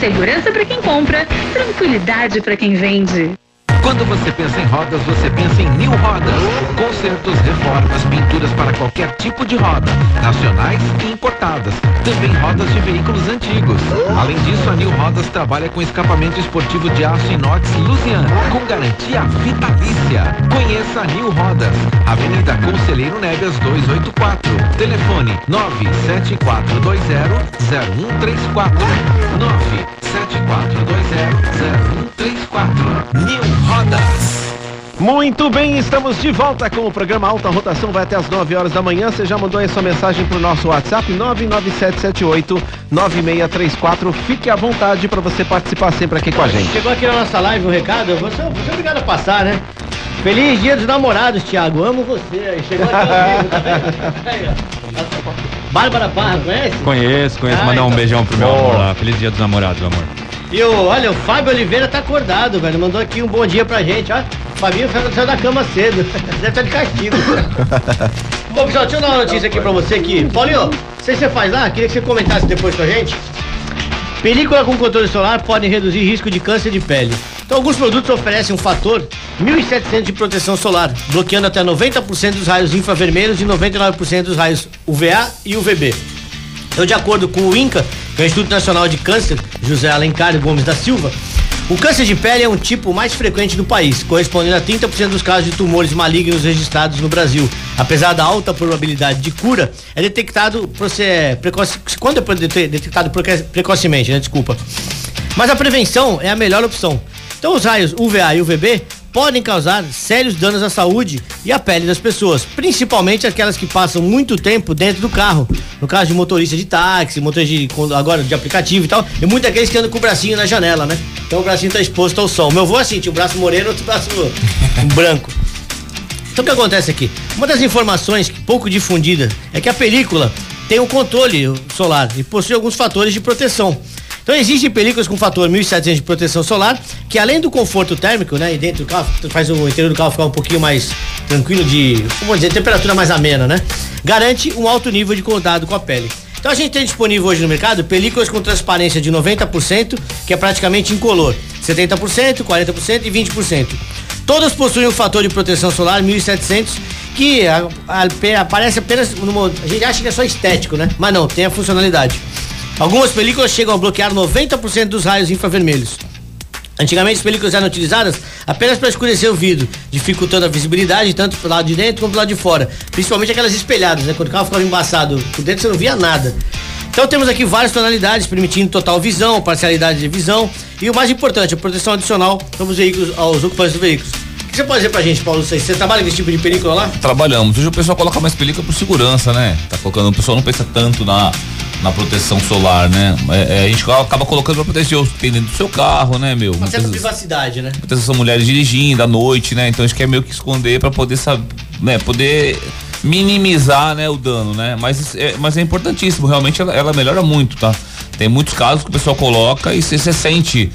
Segurança para quem compra, tranquilidade para quem vende. Quando você pensa em rodas, você pensa em New Rodas. Consertos, reformas, pinturas para qualquer tipo de roda, nacionais e importadas. Também rodas de veículos antigos. Além disso, a New Rodas trabalha com escapamento esportivo de aço inox Lucian, com garantia vitalícia. Conheça a New Rodas. Avenida Conselheiro Negas 284. Telefone 974200134. 974200134. New Rodas. Muito bem, estamos de volta com o programa Alta Rotação, vai até as 9 horas da manhã. Você já mandou aí sua mensagem pro nosso WhatsApp 997789634. Fique à vontade para você participar sempre aqui com a gente. Chegou aqui na nossa live um recado, você, você é obrigado a passar, né? Feliz dia dos namorados, Thiago. Amo você. Aí Chegou aqui ao vivo, tá vendo? Aí, ó. Bárbara Parra, conhece? Conheço, conheço. Ah, Mandar um então. beijão pro meu amor lá. Feliz dia dos namorados, amor. E o, olha, o Fábio Oliveira tá acordado, velho. Mandou aqui um bom dia pra gente, ó. O Fabinho saiu da cama cedo. Deve estar de castigo. bom, pessoal, deixa eu dar uma notícia aqui pra você aqui. Paulinho, sei se você faz lá, queria que você comentasse depois com a gente. Película com controle solar podem reduzir risco de câncer de pele. Então, alguns produtos oferecem um fator 1.700 de proteção solar, bloqueando até 90% dos raios infravermelhos e 99% dos raios UVA e UVB. Então, de acordo com o INCA, que é o Instituto Nacional de Câncer, José Alencar Gomes da Silva, o câncer de pele é um tipo mais frequente do país, correspondendo a 30% dos casos de tumores malignos registrados no Brasil. Apesar da alta probabilidade de cura, é detectado precoce, quando é dete- detectado precoce- precocemente, né? Desculpa. Mas a prevenção é a melhor opção. Então, os raios UVA e UVB podem causar sérios danos à saúde e à pele das pessoas, principalmente aquelas que passam muito tempo dentro do carro. No caso de motorista de táxi, motorista de, agora de aplicativo e tal, e muitos daqueles que andam com o bracinho na janela, né? Então o bracinho tá exposto ao sol. Meu avô assim, tinha o braço moreno, outro braço branco. Então o que acontece aqui? Uma das informações pouco difundida é que a película tem um controle solar e possui alguns fatores de proteção. Então existem películas com fator 1700 de proteção solar, que além do conforto térmico, né, e dentro do carro faz o interior do carro ficar um pouquinho mais tranquilo de, como dizer, temperatura mais amena, né? Garante um alto nível de contato com a pele. Então a gente tem disponível hoje no mercado películas com transparência de 90%, que é praticamente incolor, 70%, 40% e 20%. Todas possuem um fator de proteção solar 1700 que a- a- aparece apenas numa, a gente acha que é só estético, né? Mas não, tem a funcionalidade. Algumas películas chegam a bloquear 90% dos raios infravermelhos. Antigamente as películas eram utilizadas apenas para escurecer o vidro, dificultando a visibilidade tanto pro lado de dentro como pro lado de fora. Principalmente aquelas espelhadas, né? Quando o carro ficava embaçado por dentro você não via nada. Então temos aqui várias tonalidades, permitindo total visão, parcialidade de visão e o mais importante, a proteção adicional aos veículos, aos ocupantes dos veículos. O que você pode dizer pra gente, Paulo? Você, você trabalha com esse tipo de película lá? Trabalhamos. Hoje o pessoal coloca mais película por segurança, né? Tá colocando, o pessoal não pensa tanto na, na proteção solar, né? É, é, a gente acaba colocando pra proteger os dentro do seu carro, né, meu? Uma Muitas certa vezes- privacidade, né? Muitas são mulheres dirigindo à noite, né? Então a gente quer meio que esconder pra poder saber, né? Poder minimizar, né, o dano, né? Mas é, mas é importantíssimo, realmente ela, ela melhora muito, tá? Tem muitos casos que o pessoal coloca e você sente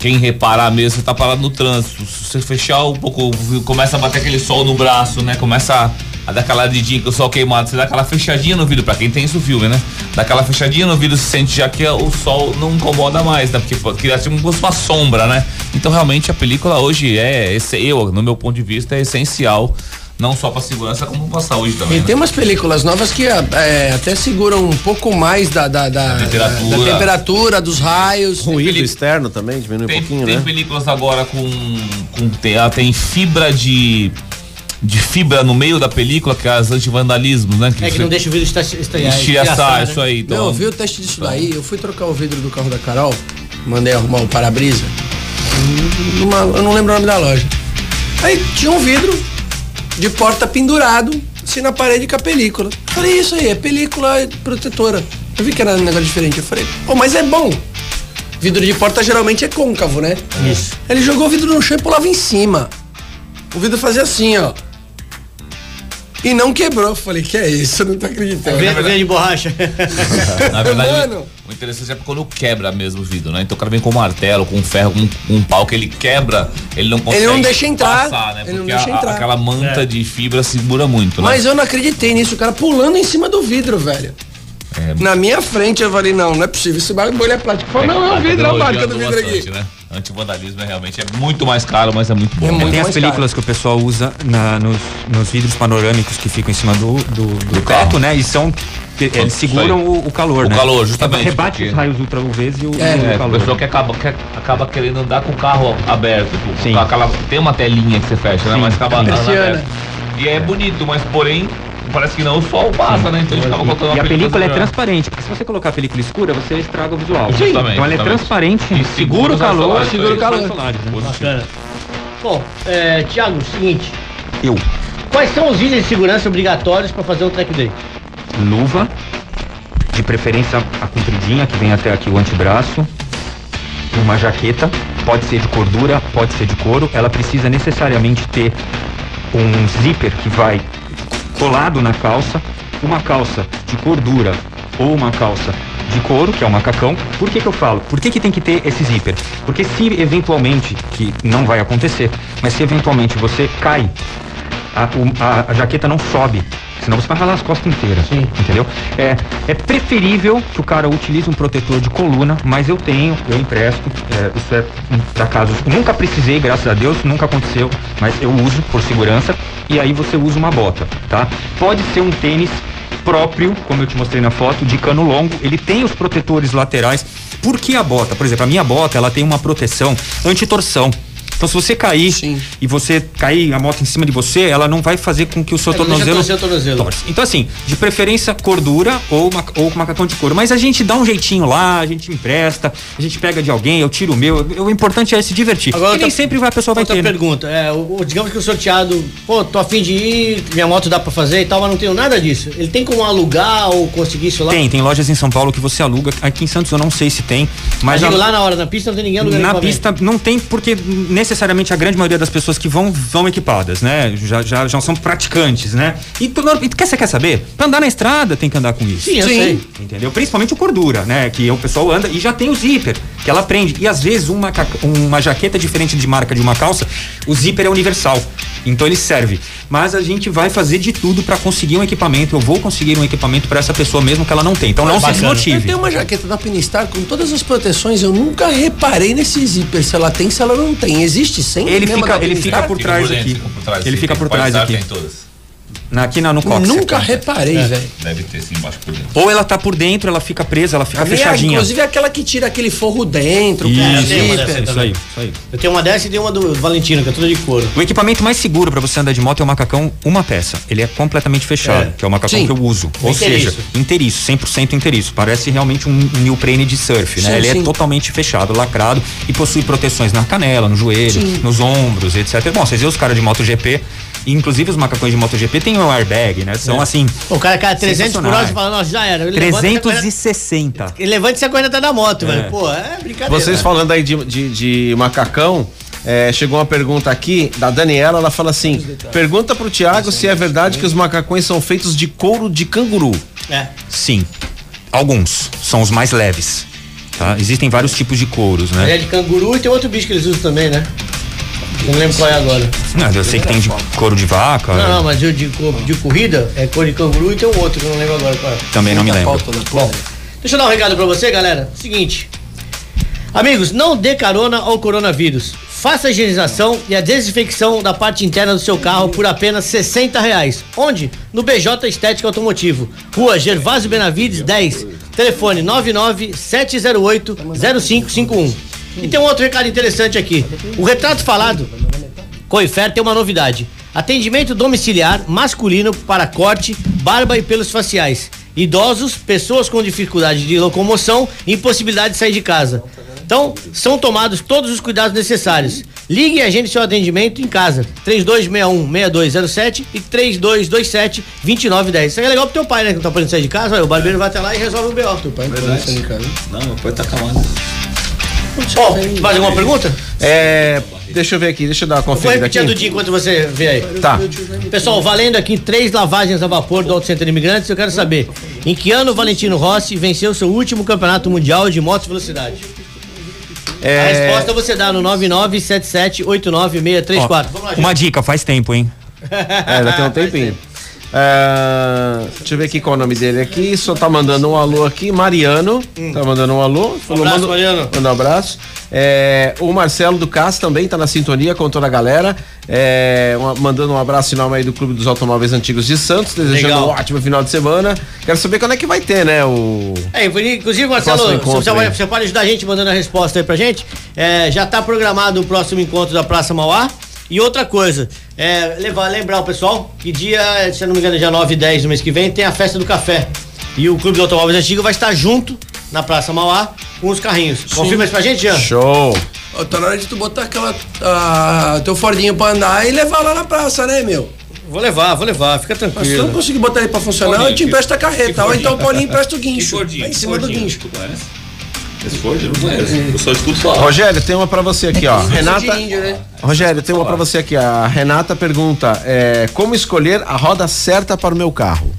quem reparar mesmo, você tá parado no trânsito, se você fechar um pouco, começa a bater aquele sol no braço, né? Começa a, a dar aquela ardidinha com o sol queimado, você dá aquela fechadinha no vidro, pra quem tem isso filme, né? Dá aquela fechadinha no vidro, você sente já que o sol não incomoda mais, né? Porque cria tipo se uma sombra, né? Então realmente a película hoje é, esse- eu, no meu ponto de vista, é essencial Não só pra segurança, como pra saúde também. E né? tem umas películas novas que é, até seguram um pouco mais da, da, da, temperatura. da, da temperatura, dos raios. Ruído peli- externo também, diminui um Tem, pouquinho, tem né? películas agora com. com tem, ela tem fibra de. De fibra no meio da película, que é as antivandalismos, né? É que não deixa o vidro estilhaçar, né? isso aí. Então, Não, eu vi o teste disso daí. Eu fui trocar o vidro do carro da Carol, mandei arrumar o para-brisa. numa- Eu não lembro o nome da loja. Aí tinha um vidro de porta pendurado, assim na parede com a película. Falei, isso aí, é película protetora. Eu vi que era um negócio diferente. Eu falei, pô, mas é bom. Vidro de porta geralmente é côncavo, né? Isso. Ele jogou o vidro no chão e pulava em cima. O vidro fazia assim, ó. E não quebrou. Eu Falei, que é isso? Eu não tô acreditando. Veia de borracha. Na verdade, Mano. o interessante é quando quebra mesmo o vidro, né? Então o cara vem com um martelo, com um ferro, com um, com um pau que ele quebra, ele não consegue Ele não deixa entrar, passar, né? ele não Porque deixa a- entrar. aquela manta É. de fibra segura muito, né? Mas eu não acreditei nisso, o cara pulando em cima do vidro, velho. É, Na minha frente eu falei, não, não é possível, esse bagulho é plástico. Falei, não, é a um vidro, é a marca do vidro aqui. Né? Antivandalismo é realmente é muito mais caro, mas é muito bom. É né? muito Tem as películas que o pessoal usa na- nos, nos vidros panorâmicos que ficam em cima do, do, do carro. teto, né? E são. Eles seguram o, o calor, O né? calor, justamente, Rebate porque- os raios ultra UVs e o, É, e o É, o calor. pessoal que acaba, que acaba querendo andar com o carro aberto. tipo, Sim. com aquela, tem uma telinha que você fecha, né? Sim, Mas acaba andando aberto. E é bonito, mas porém, parece que não, o sol passa, né? Então a gente acaba colocando E a película é já- transparente, porque se você colocar a película escura, você estraga o visual. Justamente, então ela é justamente. transparente, E segura o calor, solares, segura o calor. Solares, né? Bacana. Bom, é, Thiago, seguinte. Eu, Quais são os itens de segurança obrigatórios para fazer um track day? luva, de preferência a compridinha, que vem até aqui o antebraço, uma jaqueta, pode ser de cordura, pode ser de couro, ela precisa necessariamente ter um zíper que vai colado na calça, uma calça de cordura ou uma calça de couro, que é o macacão. Por que, que eu falo? Por que, que tem que ter esse zíper? Porque se eventualmente, que não vai acontecer, mas se eventualmente você cai, a, a- a jaqueta não sobe. Senão você vai ralar as costas inteiras. Entendeu? É, é preferível que o cara utilize um protetor de coluna, mas eu tenho, eu empresto. é, isso é um, pra casos. Nunca precisei, graças a Deus, nunca aconteceu, mas eu uso por segurança. E aí você usa uma bota, tá? Pode ser um tênis próprio, como eu te mostrei na foto, de cano longo. Ele tem os protetores laterais. Por que a bota? Por exemplo, a minha bota, ela tem uma proteção anti-torção. Então, se você cair Sim. e você cair a moto em cima de você, ela não vai fazer com que o seu É, tornozelo. o tornozelo. torce. Então, assim, de preferência, cordura ou, ma- ou macacão de couro. Mas a gente dá um jeitinho lá, a gente empresta, a gente pega de alguém, eu tiro o meu. O importante é se divertir. Agora e outra- nem sempre vai, a pessoa vai Outra ter. né? pergunta. É, o, o- digamos que o sorteado, pô, tô afim de ir, minha moto dá pra fazer e tal, mas não tenho nada disso. Ele tem como alugar ou conseguir isso lá? Tem, tem lojas em São Paulo que você aluga. Aqui em Santos eu não sei se tem, Mas mas. digo, a- lá na hora, na pista não tem ninguém alugando Na pista não tem, porque necessariamente a grande maioria das pessoas que vão, vão equipadas, né? Já, já, já são praticantes, né? E, tu, quer, você quer saber? Pra andar na estrada tem que andar com isso. Sim, eu sei. Entendeu? Principalmente o cordura, né? Que o pessoal anda e já tem o zíper, que ela prende. E às vezes uma, uma jaqueta diferente de marca de uma calça, o zíper é universal. Então ele serve. Mas a gente vai fazer de tudo pra conseguir um equipamento. Eu vou conseguir um equipamento pra essa pessoa mesmo que ela não tem. Então não se Bacana. Eu desmotive. tenho uma jaqueta da Pinistar com todas as proteções, eu nunca reparei nesse zíper, se ela tem, se ela não tem. Existe sem Ele mesmo fica- ele fica por trás aqui. Ele fica por trás aqui. Na, aqui na, no cóccix. nunca reparei, velho. Deve ter sim embaixo por dentro. Ou ela tá por dentro, ela fica presa, ela fica A minha, fechadinha. inclusive é aquela que tira aquele forro dentro, Isso, com o eu tenho uma zíper. dessa isso aí, isso aí. Eu tenho uma dessa e tenho uma do Valentino, que é toda de couro. O equipamento mais seguro pra você andar de moto é o macacão uma peça. Ele é completamente fechado, É. que é o macacão Sim. que eu uso. Ou Inteiriço. seja, inteiriço, 100% inteiriço. Parece realmente um neoprene de surf, né? Sim, Ele sim. é totalmente fechado, lacrado e possui proteções na canela, no joelho, Sim. nos ombros, etc. Bom, vocês viram os caras de MotoGP, e inclusive os macacões de MotoGP tem o airbag, né? São assim, O cara cai a 300 por hora e fala, nossa, já era. Ele levanta e sai correndo- 360. Ele levanta e sai correndo atrás da moto, velho. Pô, é brincadeira. Vocês falando aí de, de, de macacão, é, chegou uma pergunta aqui da Daniela, ela fala assim: pergunta pro Thiago se é verdade que os macacões são feitos de couro de canguru. É. Sim. Alguns são os mais leves. Tá? Existem vários tipos de couros, Ele né? é de canguru e tem outro bicho que eles usam também, né? Não lembro qual é agora. Não, eu sei que tem de couro de vaca. Não, não, mas eu de, de corrida é cor de canguru e tem um outro que eu não lembro agora qual é. Também não me lembro. Porra. Deixa eu dar um recado pra você, galera. Seguinte. Amigos, não dê carona ao coronavírus. Faça a higienização e a desinfecção da parte interna do seu carro por apenas 60 reais. Onde? No BJ Estética Automotivo. Rua Gervásio Benavides 10. Telefone 997080551. E tem um outro recado interessante aqui. O retrato falado Coifer tem uma novidade. Atendimento domiciliar masculino para corte, barba e pelos faciais. Idosos, pessoas com dificuldade de locomoção e impossibilidade de sair de casa. Então, são tomados todos os cuidados necessários. Ligue e agende seu atendimento em casa. 3261-6207 e 3227-2910. Isso é legal pro teu pai, né? Que não tá podendo sair de casa. Olha, o barbeiro vai até lá e resolve o B.O. Teu pai não pode sair de casa. Não, meu pai tá calado. Ó, mais alguma pergunta? É, deixa eu ver aqui, deixa eu dar uma Vou conferida repetir a do aqui. dia enquanto você vê aí. Tá. Pessoal, valendo aqui três lavagens a vapor do Auto Center Imigrantes, eu quero saber em que ano o Valentino Rossi venceu seu último campeonato mundial de moto velocidade? A É, resposta você dá no 99778964. Vamos lá, Uma dica, faz tempo, hein? é, ainda tem um tempinho. É, deixa eu ver aqui qual é o nome dele aqui. Só tá mandando um alô aqui. Mariano. Tá mandando um alô. Falou, abraço, manda- Mariano. Manda um abraço. É, o Marcelo do Cas também tá na sintonia com toda a galera. É, uma- mandando um abraço nome aí do Clube dos Automóveis Antigos de Santos. Desejando Legal. um ótimo final de semana. Quero saber quando é que vai ter, né? O. É, inclusive, Marcelo, você, vai- você pode ajudar a gente mandando a resposta aí pra gente. É, já tá programado o próximo encontro da Praça Mauá. E outra coisa, é, levar, lembrar o pessoal que dia, se eu não me engano, é dia 9 e 10 do mês que vem, tem a festa do café. E o Clube de Automóveis Antigo vai estar junto na Praça Mauá com os carrinhos. Confirma isso pra gente, Jean? Show! Ó, Tá na hora de tu botar aquela. ah, teu Fordinho pra andar e levar lá na praça, né, meu? Vou levar, vou levar, fica Mas se tu não tranquilo. conseguir botar ele pra funcionar, Fordinho, eu te que- empresto a carreta. Ou então o Paulinho empresta o guincho. Fordinho? Em cima do Fordinho? guincho. Esse eu não conheço. Eu só escuto falar. Rogério, tem uma pra você aqui, ó. Renata. de índio, né? Rogério, tem uma pra você aqui. A Renata pergunta: é, como escolher a roda certa para o meu carro?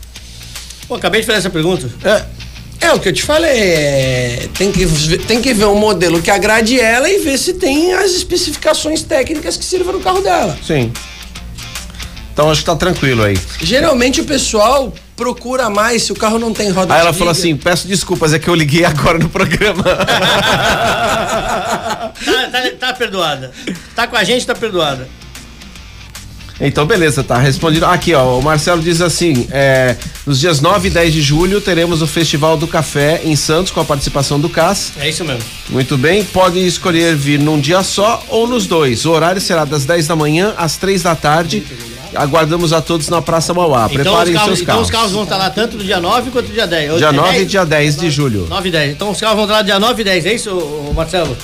Pô, acabei de fazer essa pergunta. É, é o que eu te falei. é, tem, que, ver- tem que ver um modelo que agrade ela e ver se tem as especificações técnicas que sirvam no carro dela. Sim. Então acho que tá tranquilo aí. Geralmente o pessoal procura mais se o carro não tem roda Aí ela de falou assim: peço desculpas, é que eu liguei agora no programa. Tá, tá, tá perdoada. Tá com a gente, tá perdoada. Então, beleza, tá respondido. Aqui, ó, o Marcelo diz assim: é, nos dias 9 e 10 de julho teremos o Festival do Café em Santos com a participação do CAS. É isso mesmo. Muito bem, podem escolher vir num dia só ou nos dois. O horário será das 10 da manhã às 3 da tarde. Aguardamos a todos na Praça Mauá. Então Preparem carros, seus então carros. os carros vão estar lá tanto no dia 9 quanto no dia 10. Dia É 9 e 10? dia 10 de julho. 9 e 10. Então os carros vão estar lá dia 9 e 10, é isso, Marcelo?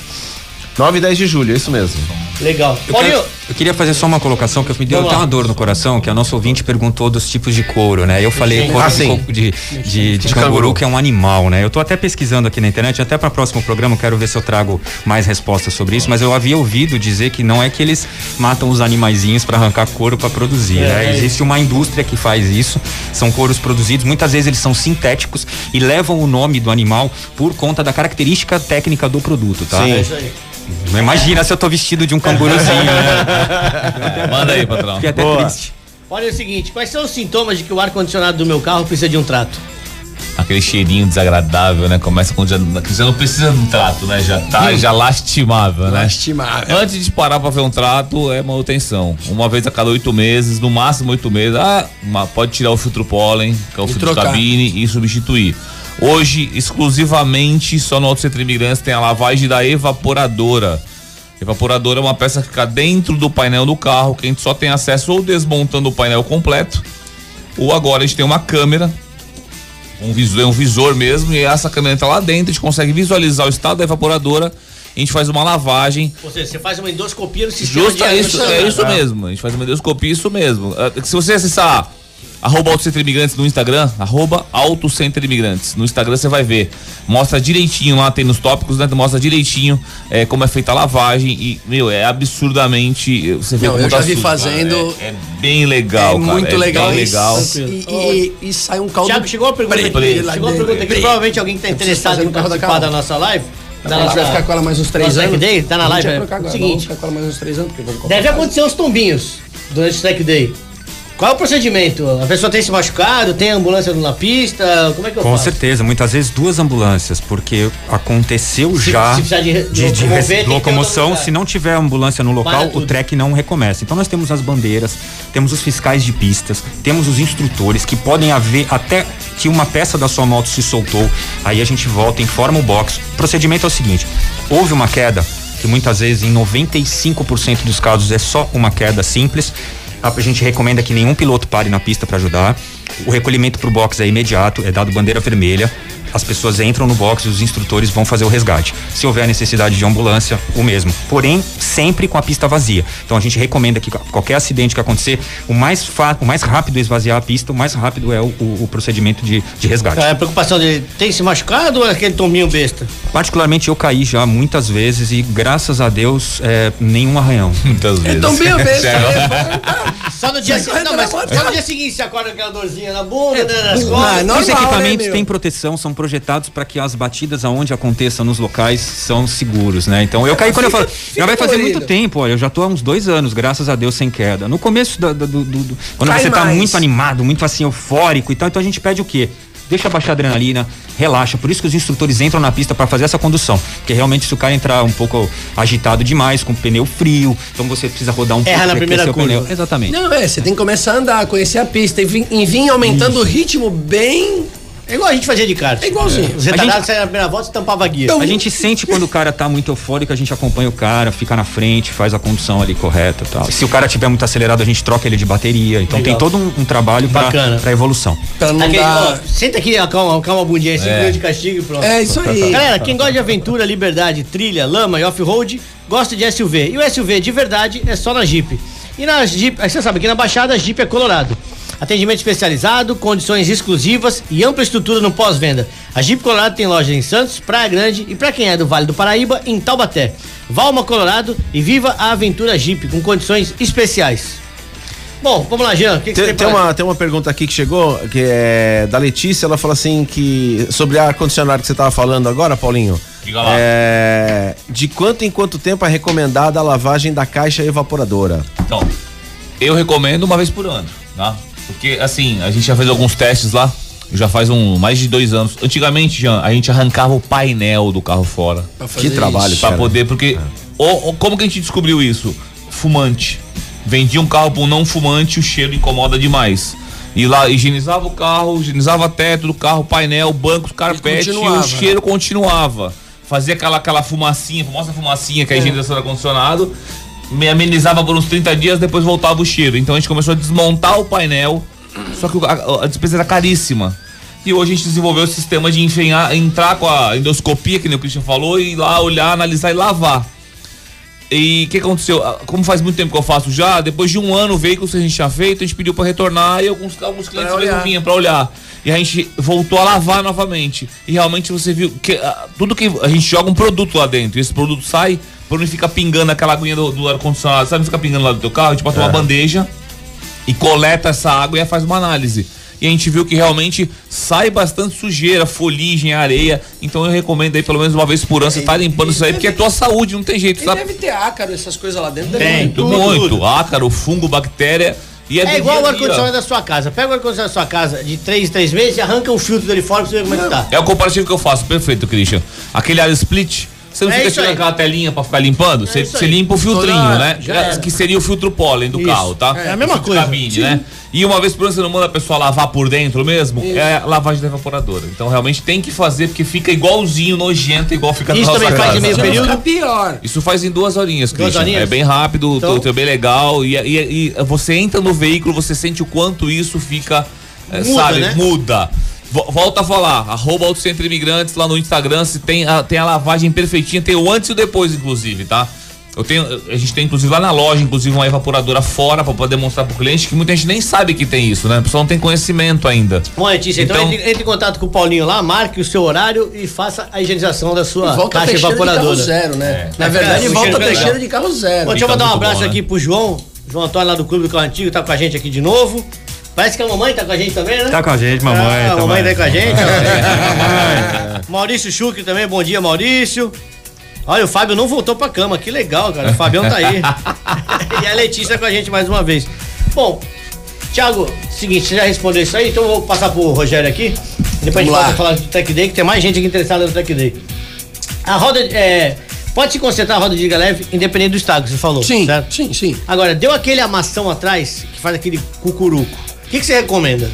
9 e 10 de julho, é isso mesmo. Legal. Eu, Paulinho, quero- eu queria fazer só uma colocação que me deu até uma dor no coração, que a nossa ouvinte perguntou dos tipos de couro, né? Eu falei couro Ah, de, sim. de, de, de canguru. que é um animal, né? Eu tô até pesquisando aqui na internet, até para próximo programa eu quero ver se eu trago mais respostas sobre isso, mas eu havia ouvido dizer que não é que eles matam os animaizinhos para arrancar couro para produzir, É, né? é Existe uma indústria que faz isso, são couros produzidos, muitas vezes eles são sintéticos e levam o nome do animal por conta da característica técnica do produto, tá? Sim. é isso aí. Não Imagina se eu tô vestido de um canguruzinho, né? Manda aí, patrão. Fiquei até Boa. triste. Olha o seguinte, quais são os sintomas de que o ar-condicionado do meu carro precisa de um trato? Aquele cheirinho desagradável, né? Começa com já, já não precisa de um trato, né? Já tá já lastimável, né? Lastimável. Antes de parar pra ver um trato, é manutenção. Uma vez a cada oito meses, no máximo oito meses. Ah, uma- pode tirar o filtro pólen, que é o E filtro trocar. cabine, e substituir. Hoje, exclusivamente, só no Auto Centro Imigrantes tem a lavagem da evaporadora. Evaporadora é uma peça que fica dentro do painel do carro, que a gente só tem acesso ou desmontando o painel completo, ou agora a gente tem uma câmera um visor, é um visor mesmo, e essa câmera entra lá dentro, a gente consegue visualizar o estado da evaporadora, a gente faz uma lavagem. Ou seja, você faz uma endoscopia no sistema Justo, é isso, é isso mesmo. A gente faz uma endoscopia, isso mesmo. Ah, Se você acessar arroba Auto Center Imigrantes no Instagram, arroba Auto Center Imigrantes. No Instagram você vai ver. Mostra direitinho lá, tem nos tópicos, né? Mostra direitinho é, como é feita a lavagem e, meu, é absurdamente. Você vê Não, como eu tá já vi sujo, fazendo. cara. É, é bem legal, é cara. muito é legal. Bem e- legal. E, e- e sai um caldo. Thiago, chegou uma pergunta aqui. Chegou dentro. pergunta aqui. Provavelmente alguém que tá interessado em no carro da participar da nossa live. Da A gente vai ficar com ela mais uns três anos. Tech Day, tá na A gente live. vai é agora, seguinte, Vamos ficar com ela mais uns três anos, deve acontecer uns tombinhos durante o Tech Day. Qual é o procedimento? A pessoa tem se machucado, tem ambulância na pista? Como é que eu Com faço? certeza, muitas vezes duas ambulâncias, porque aconteceu Se- já se de de, de locomover, ter locomoção. Se não tiver ambulância no local, o trek não recomeça. Então nós temos as bandeiras, temos os fiscais de pistas, temos os instrutores que podem haver até que uma peça da sua moto se soltou. Aí a gente volta, informa o box. O procedimento é o seguinte: houve uma queda, que muitas vezes em 95% dos casos é só uma queda simples. A gente recomenda que nenhum piloto pare na pista para ajudar. O recolhimento para o box é imediato, é dado bandeira vermelha. As pessoas entram no box e os instrutores vão fazer o resgate. Se houver necessidade de ambulância, o mesmo. Porém, sempre com a pista vazia. Então a gente recomenda que qualquer acidente que acontecer, o mais, fa- o mais rápido é esvaziar a pista, o mais rápido é o, o- o procedimento de, de resgate. É, a preocupação dele, tem se machucado ou é aquele tombinho besta? Particularmente eu caí já muitas vezes e graças a Deus é, nenhum arranhão. Muitas vezes. Então, bem besta. Só no dia seguinte. Não, aguenta mas na moto, só no vai. dia seguinte você acorda aquela dorzinha na bunda, né, nas Ah, costas. não- Os equipamentos né, têm proteção, são projetados para que as batidas aonde aconteça nos locais são seguros, né? Então eu caí quando eu falo, já vai fazer muito tempo, olha, eu já tô há uns dois anos, graças a Deus, sem queda. No começo da- do, do- do- quando Cai você tá mais. muito animado, muito assim eufórico e tal, então a gente pede o quê? Deixa baixar a adrenalina, relaxa. Por isso que os instrutores entram na pista para fazer essa condução. Porque realmente se o cara entrar um pouco agitado demais, com o pneu frio, então você precisa rodar um Erra pouco. na primeira curva. pneu. Exatamente. Não, é, você tem que começar a andar, conhecer a pista e vir, e vir aumentando o ritmo bem. É igual a gente fazia de kart. É igualzinho. A retardados gente- na primeira volta e tampava a guia. Então, A gente sente quando o cara tá muito eufórico, a gente acompanha o cara, fica na frente, faz a condução ali correta e tal. Se o cara tiver muito acelerado, a gente troca ele de bateria. Então Legal. tem todo um, um trabalho pra, Bacana. pra evolução. Pra não Aquele, dar. ó, senta aqui, acalma, acalma a bundinha, cinco minutos de castigo e pronto. É isso aí. Galera, quem gosta de aventura, liberdade, trilha, lama e off-road, gosta de SUV. E o SUV de verdade é só na Jeep. E na Jeep, você sabe que na Baixada a Jeep é Colorado. Atendimento especializado, condições exclusivas e ampla estrutura no pós-venda. A Jeep Colorado tem loja em Santos, Praia Grande e para quem é do Vale do Paraíba, em Taubaté. Vá a uma Colorado e viva a aventura Jeep com condições especiais. Bom, vamos lá, Jean. O que, que você Tem, tem uma, tem uma pergunta aqui que chegou, que é da Letícia, ela fala assim que sobre ar-condicionado que você tava falando agora, Paulinho. Diga lá. É, de quanto em quanto tempo é recomendada a lavagem da caixa evaporadora? Então, eu recomendo uma vez por ano, tá? Porque, assim, a gente já fez alguns testes lá, já faz um, mais de dois anos. Antigamente, Jean, a gente arrancava o painel do carro fora. pra fazer Que trabalho, cara. poder, porque. o- o- como que a gente descobriu isso? Fumante. Vendia um carro pra um não fumante, o cheiro incomoda demais. E lá higienizava o carro, higienizava teto do carro, painel, banco, carpete e, o né? cheiro continuava. Fazia aquela, aquela fumacinha, famosa fumacinha que é a higienização do ar-condicionado, me amenizava por uns 30 dias, depois voltava o cheiro. Então a gente começou a desmontar o painel, só que a, a despesa era caríssima. E hoje a gente desenvolveu o sistema de enfiar, entrar com a endoscopia, que nem o Christian falou, e ir lá olhar, analisar e lavar. E o que aconteceu? Ah, Como faz muito tempo que eu faço já, depois de um ano o veículo que a gente tinha feito, a gente pediu para retornar e alguns, alguns clientes Pra mesmo vinham para olhar. E a gente voltou a lavar novamente. E realmente você viu que ah, tudo que a gente joga um produto lá dentro, e esse produto sai, por não ficar pingando aquela aguinha do, do ar-condicionado, sabe? Não fica pingando lá do teu carro, a gente bota uma bandeja e coleta essa água e faz uma análise. E a gente viu que realmente sai bastante sujeira, foligem, areia. Então eu recomendo aí pelo menos uma vez por ano você tá limpando isso aí, porque é tua saúde, não tem jeito, E sabe? deve ter ácaro, essas coisas lá dentro. Tem. Tudo, muito. tudo. Ácaro, fungo, bactéria. E é, É igual o ar-condicionado da sua casa. Pega o ar-condicionado da sua casa de 3 em 3 meses e arranca o filtro dele fora pra você ver como é que tá. É o comparativo que eu faço, perfeito, Christian. Aquele ar split, você não É fica isso tirando aí. aquela telinha pra ficar limpando? Você, isso você limpa o filtrinho, Toda- né? já. Que seria o filtro pólen do Isso. carro, tá? É a mesma coisa. Cabine, Sim. né? E uma vez por ano você não manda a pessoa lavar por dentro mesmo, é a lavagem da evaporadora. Então realmente tem que fazer, porque fica igualzinho, nojento, igual fica na Isso nossa também faz em meio período? fica pior. Isso faz em duas horinhas, Duas Christian. horinhas? É bem rápido, Então- então... é bem legal. E, e- e você entra no veículo, você sente o quanto isso fica, é, Muda, sabe, né? muda. Vo- Volta a falar, arroba Autocentro Imigrantes lá no Instagram, se tem a, tem a lavagem perfeitinha, tem o antes e o depois, inclusive, tá? Eu tenho, a gente tem inclusive lá na loja, inclusive uma evaporadora fora para poder mostrar pro cliente que muita gente nem sabe que tem isso, né? A pessoa não tem conhecimento ainda. Bom, Letícia, então, Então- entre, entre em contato com o Paulinho lá, marque o seu horário e faça a higienização da sua volta a caixa cheiro de carro evaporadora. zero, né? Na É, verdade, o volta cheiro a é legal. cheiro de carro zero. Bom, deixa eu mandar um abraço bom, né? aqui pro João, João Antônio lá do Clube do Carro Antigo, tá com a gente aqui de novo. Parece que a mamãe tá com a gente também, né? Tá com a gente, mamãe. Ah, a mamãe tá com a gente. ó. Maurício Chucre também, bom dia, Maurício. Olha, o Fábio não voltou pra cama, que legal, cara. O Fabião tá aí. e a Letícia com a gente mais uma vez. Bom, Tiago, seguinte, você já respondeu isso aí, então eu vou passar pro Rogério aqui. Depois Vamos a gente lá. volta a falar do Tech Day, que tem mais gente aqui interessada no Tech Day. A roda, é, pode se consertar a roda de liga leve, independente do estado que você falou. Sim, certo? sim, sim. Agora, deu aquele amassão atrás, que faz aquele cucuruco. O que, que você recomenda?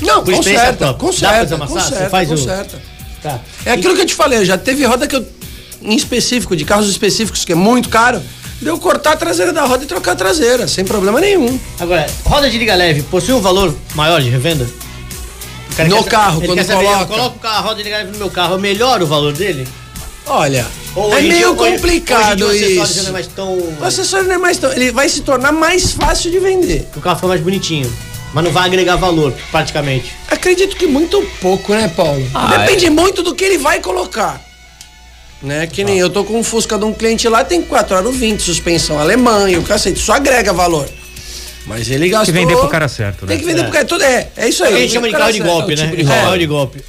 Não, Por conserta, conserta, conserta, faz o- conserta. Tá. É aquilo que eu te falei, já teve roda que eu, em específico, de carros específicos, que é muito caro, deu cortar a traseira da roda e trocar a traseira, sem problema nenhum. Agora, roda de liga leve possui um valor maior de revenda? O No carro, quando saber, coloca. eu coloco o a roda de liga leve no meu carro, eu melhoro o valor dele? Olha, Ou é hoje meio dia- hoje- complicado hoje dia o acessório isso. não é mais tão... O acessório não é mais tão. Ele vai se tornar mais fácil de vender. O carro fica mais bonitinho. Mas não vai agregar valor, praticamente. Acredito que muito pouco, né, Paulo? Ah, Depende muito do que ele vai colocar. Né? Que nem eu tô com um Fusca de um cliente lá, tem 4 aro 20, suspensão alemã e o cacete. Isso agrega valor. Mas ele gastou. vender pro cara certo, né? Tem que vender É. pro cara. Tudo, é, é isso aí. a gente chama de carro de golpe, é né? tipo de É, carro de golpe.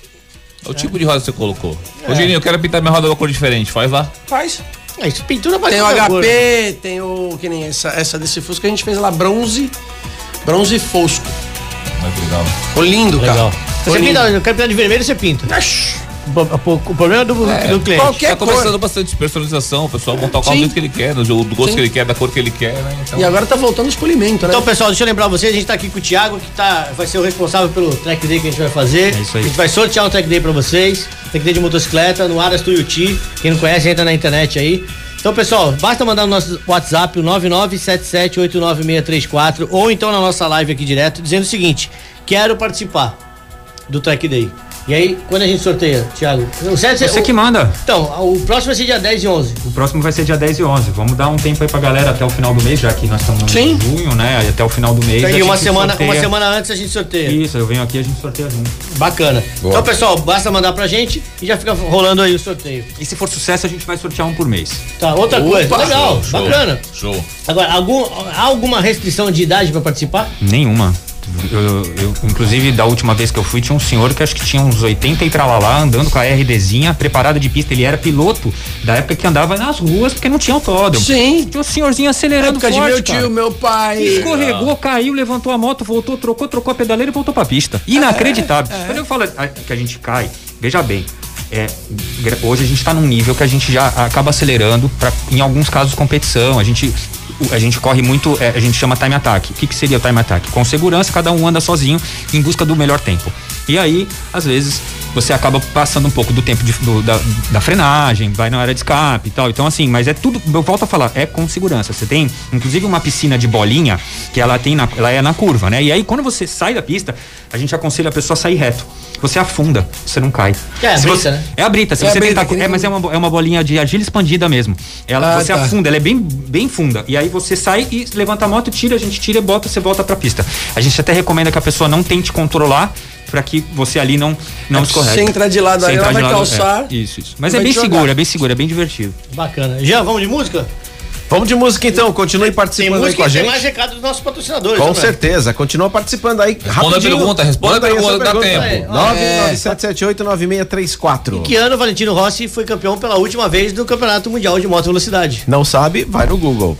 É o tipo de roda que você colocou. Ô, Geninho, eu quero pintar minha roda de uma cor diferente. Faz lá. Faz. É, isso pintura Tem o qualquer cor. HP, tem o. Que nem essa, essa desse Fusca a gente fez lá, bronze. Bronze fosco. Mas legal. Ficou lindo, Legal. cara. Você pinta, eu quero pintar de vermelho, você pinta. O, problema é do, do cliente. Qualquer Tá cor. começando bastante personalização, o pessoal montar o carro do jeito que ele quer, do, do gosto Sim. que ele quer, da cor que ele quer, né? Então, E agora tá voltando os polimentos, né? Então, pessoal, deixa eu lembrar vocês, a gente tá aqui com o Thiago, que tá, vai ser o responsável pelo track day que a gente vai fazer. É isso aí. A gente vai sortear um track day pra vocês. Track day de motocicleta no Aras Tuiuti. Quem não conhece, entra na internet aí. Então, pessoal, basta mandar no nosso WhatsApp, o 9977896634, ou então na nossa live aqui direto, dizendo o seguinte: quero participar do track day. E aí, quando a gente sorteia, Thiago? O é- Você o- que manda. Então, o próximo vai ser dia 10 e 11. O próximo vai ser dia 10 e 11. Vamos dar um tempo aí pra galera até o final do mês, já que nós estamos no Sim. junho, né? E até o final do mês. E Então, uma gente semana, sorteia. uma semana antes a gente sorteia. Isso, eu venho aqui e a gente sorteia junto. Bacana. Então, pessoal, basta mandar pra gente e já fica rolando aí o sorteio. E se for sucesso, a gente vai sortear um por mês. Tá, outra coisa. Legal, show, bacana. Show. Agora, algum, há alguma restrição de idade pra participar? Nenhuma. Eu, eu- inclusive, da última vez que eu fui, tinha um senhor que acho que tinha uns 80 e tralalá, andando com a RDzinha preparada de pista. Ele era piloto da época que andava nas ruas porque não tinha autódromo. Sim. Tinha um senhorzinho acelerando época de forte, meu tio, cara. meu pai. Escorregou, caiu, levantou a moto, voltou, trocou, trocou a pedaleira e voltou pra pista. Inacreditável. Quando eu falo que a gente cai, veja bem. é, hoje a gente tá num nível que a gente já acaba acelerando para em alguns casos competição a gente a gente corre muito é, a gente chama time attack. O que, que seria o time attack? Com segurança cada um anda sozinho em busca do melhor tempo. E aí às vezes você acaba passando um pouco do tempo de- do- da, da frenagem vai na área de escape e tal então assim mas é tudo eu volto a falar é com segurança você tem inclusive uma piscina de bolinha que ela tem na, ela é na curva né e aí quando você sai da pista a gente aconselha a pessoa a sair reto você afunda você não cai É a Se brita, você- né? é a brita. Se É a você brita, tentar. É, mas é uma, é uma bolinha de argila expandida mesmo. Ela, Ah, você tá. afunda, ela é bem, bem funda. E aí você sai e levanta a moto, tira, a gente tira e bota, você volta pra pista. A gente até recomenda que a pessoa não tente controlar pra que você ali não, não É, escorregue. se entrar de lado aí, entrar ela de vai lado, calçar é, isso, isso. Mas é bem seguro, é bem seguro, é bem divertido. Bacana. Já vamos de música? Vamos de música então, continue Tem participando aí música com a e tem gente. mais recado dos nossos patrocinadores. Com né, certeza, continua participando aí. Responda a pergunta, responda a aí pergunta, dá tempo. É, ó, 997789634. Que ano o Valentino Rossi foi campeão pela última vez do Campeonato Mundial de Moto Velocidade? Não sabe? Vai no Google.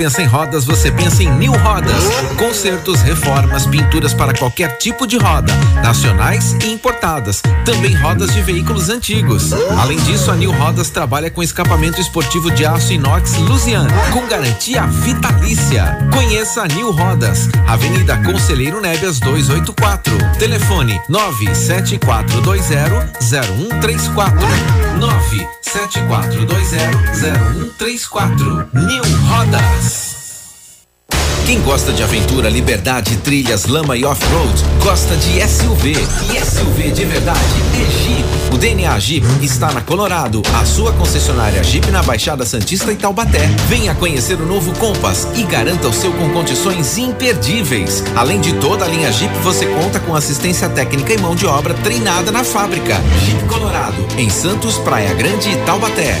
Pensa em rodas, você pensa em New Rodas. Consertos, reformas, pinturas para qualquer tipo de roda, nacionais e importadas. Também rodas de veículos antigos. Além disso, a New Rodas trabalha com escapamento esportivo de aço inox Lusian, com garantia vitalícia. Conheça a New Rodas, Avenida Conselheiro Nébias 284. Telefone 974200134. 974200134. New Rodas. Quem gosta de aventura, liberdade, trilhas, lama e off-road, gosta de SUV. E SUV de verdade é Jeep. O DNA Jeep está na Colorado, a sua concessionária Jeep na Baixada Santista e Taubaté. Venha conhecer o novo Compass e garanta o seu com condições imperdíveis. Além de toda a linha Jeep, você conta com assistência técnica e mão de obra treinada na fábrica. Jeep Colorado, em Santos, Praia Grande e Taubaté.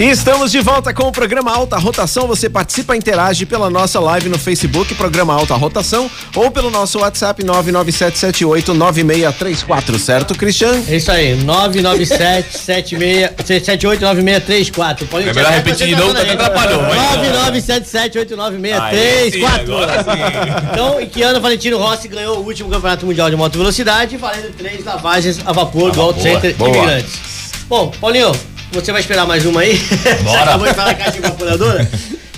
E estamos de volta com o programa Alta Rotação. Você participa, interage pela nossa live no Facebook, programa Alta Rotação, ou pelo nosso WhatsApp 997789634, certo, Cristian? É isso aí, 997789634. Pode É melhor repetir de novo, que atrapalhou. vai. 997789634. Então, e que ano Valentino Rossi ganhou o último campeonato mundial de moto velocidade, valendo três lavagens a vapor do Auto Center boa. Imigrantes. Bom, Paulinho, você vai esperar mais uma aí? Bora. Você acabou de falar caixa evaporadora?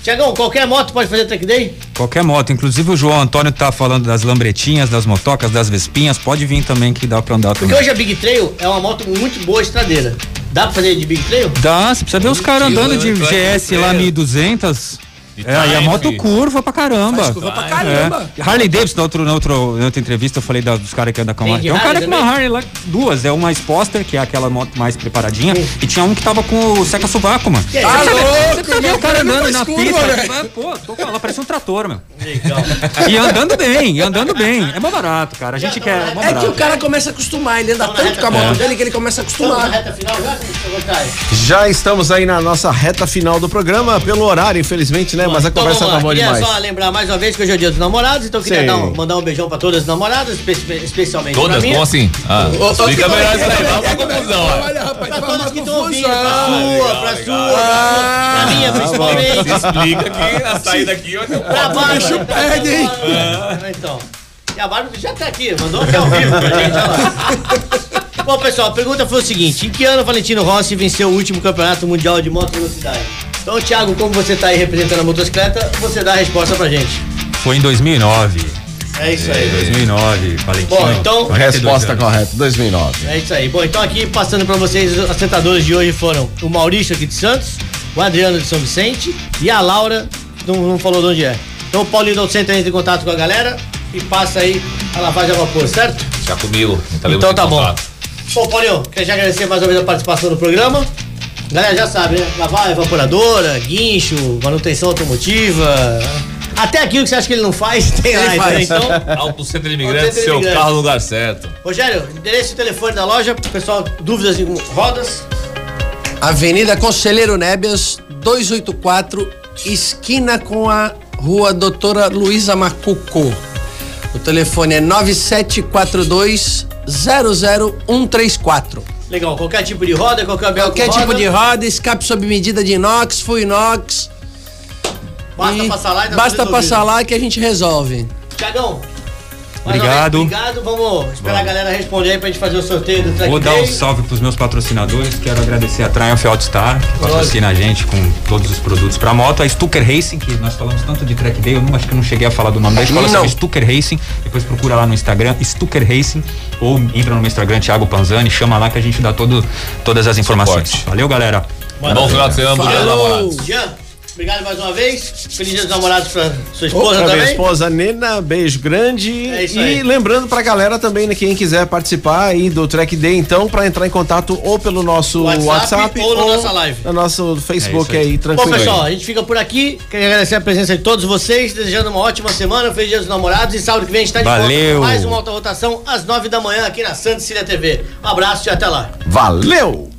Tiagão, qualquer moto pode fazer track day? Qualquer moto, inclusive o João Antônio tá falando das lambretinhas, das motocas, das vespinhas, pode vir também que dá pra andar Porque também. hoje a Big Trail é uma moto muito boa estradeira. Dá pra fazer de Big Trail? Dá, você precisa ver os caras andando de eu- GS lá eu- 1200. De É, e a time, moto filho. curva pra caramba. Curva pra caramba. É. Harley Davidson, na, outro, na, outro, na outra entrevista, eu falei da- dos caras que andam com Tem uma. de Tem um cara Harley com uma também? Harley lá, duas. É uma Sposter, que é aquela moto mais preparadinha, e tinha um que tava com o seca sovaco, mano. Que é Ah, isso? louco, Você vê o cara não andando na curva, pista. velho. é, Pô, tô com ela, parece um trator, meu. Legal. E andando bem, e andando bem. É mais barato, cara. A gente quer. É, É que o cara começa a acostumar, ele anda tanto com a moto dele que ele começa a acostumar. Já estamos aí na nossa reta final do programa, pelo horário, infelizmente, né? Mas a Então, conversa vamos tá boa Queria demais. só lembrar mais uma vez que hoje é o dia dos namorados, então eu queria dar um- mandar um beijão pra todas as namoradas, espe- especialmente pra Todas? mim. Como assim? Ah, explica ô, melhor isso aí, dá uma confusão. Olha, rapaz, Pra todas que estão ouvindo, pra sua, legal, pra sua, pra pra minha principalmente. Se explica que a saída aqui Pra tá perde, hein? falando. Então. E a Bárbara já tá aqui, mandou aqui ao vivo pra gente, olha lá. Bom, pessoal, a pergunta foi o seguinte: em que ano Valentino Rossi venceu o último campeonato mundial de moto velocidade? Então, Thiago, como você tá aí representando a motocicleta, você dá a resposta pra gente. Foi em 2009. É isso aí. 2009, Valentino. Bom, então- 42 Resposta anos. correta, 2009. É isso aí. Bom, então aqui passando pra vocês, os sentadores de hoje foram o Maurício aqui de Santos, o Adriano de São Vicente e a Laura, não, não falou de onde é. Então o Paulinho do Centro entra em contato com a galera e passa aí a lavagem a vapor, certo? Já comigo. Então tá bom. Bom, Paulinho, queria já agradecer mais uma vez a participação no programa. Galera já sabe, né? Lavar evaporadora, guincho, manutenção automotiva. Até aquilo que você acha que ele não faz, tem lá, Ele faz. Então, Auto Centro Auto Imigrante, Centro seu Imigrante. carro no lugar certo. Rogério, endereço e telefone da loja, pessoal, dúvidas em rodas. Avenida Conselheiro Nébias, 284, esquina com a rua Doutora Luísa Macuco. O telefone é 9742 00134. Legal, qualquer tipo de roda, qualquer Qualquer tipo de roda, escape sob medida de inox, full inox. Basta e passar lá e tá Basta passar lá que a gente resolve. Tiagão, Obrigado. Obrigado, vamos esperar a galera responder aí pra gente fazer o sorteio do track Vou dar um salve pros meus patrocinadores. Quero agradecer a Triumph Outstar, que patrocina a gente com todos os produtos pra moto. A Stucker Racing, que nós falamos tanto de track day, eu não, acho que eu não cheguei a falar do nome da escola, Não. Stucker Racing. Depois procura lá no Instagram, Stucker Racing, ou entra no meu Instagram, Thiago Panzani, chama lá que a gente dá todo, todas as informações. Suporte. Valeu, galera. Bom final de semana, Falou. Namorados. Obrigado mais uma vez. Feliz dia dos namorados pra sua esposa Outra também. minha esposa Nena, beijo grande. É isso e aí. lembrando pra galera também, né, quem quiser participar aí do Track Day, então, pra entrar em contato ou pelo nosso WhatsApp WhatsApp, ou na nossa live. No nosso Facebook É aí. aí, Bom, tranquilo. pessoal, a gente fica por aqui. Queria agradecer a presença de todos vocês, desejando uma ótima semana, feliz dia dos namorados e sábado que vem a gente tá de Valeu. volta com mais uma alta rotação às nove da manhã aqui na Santa Cília TV. Um abraço e até lá. Valeu!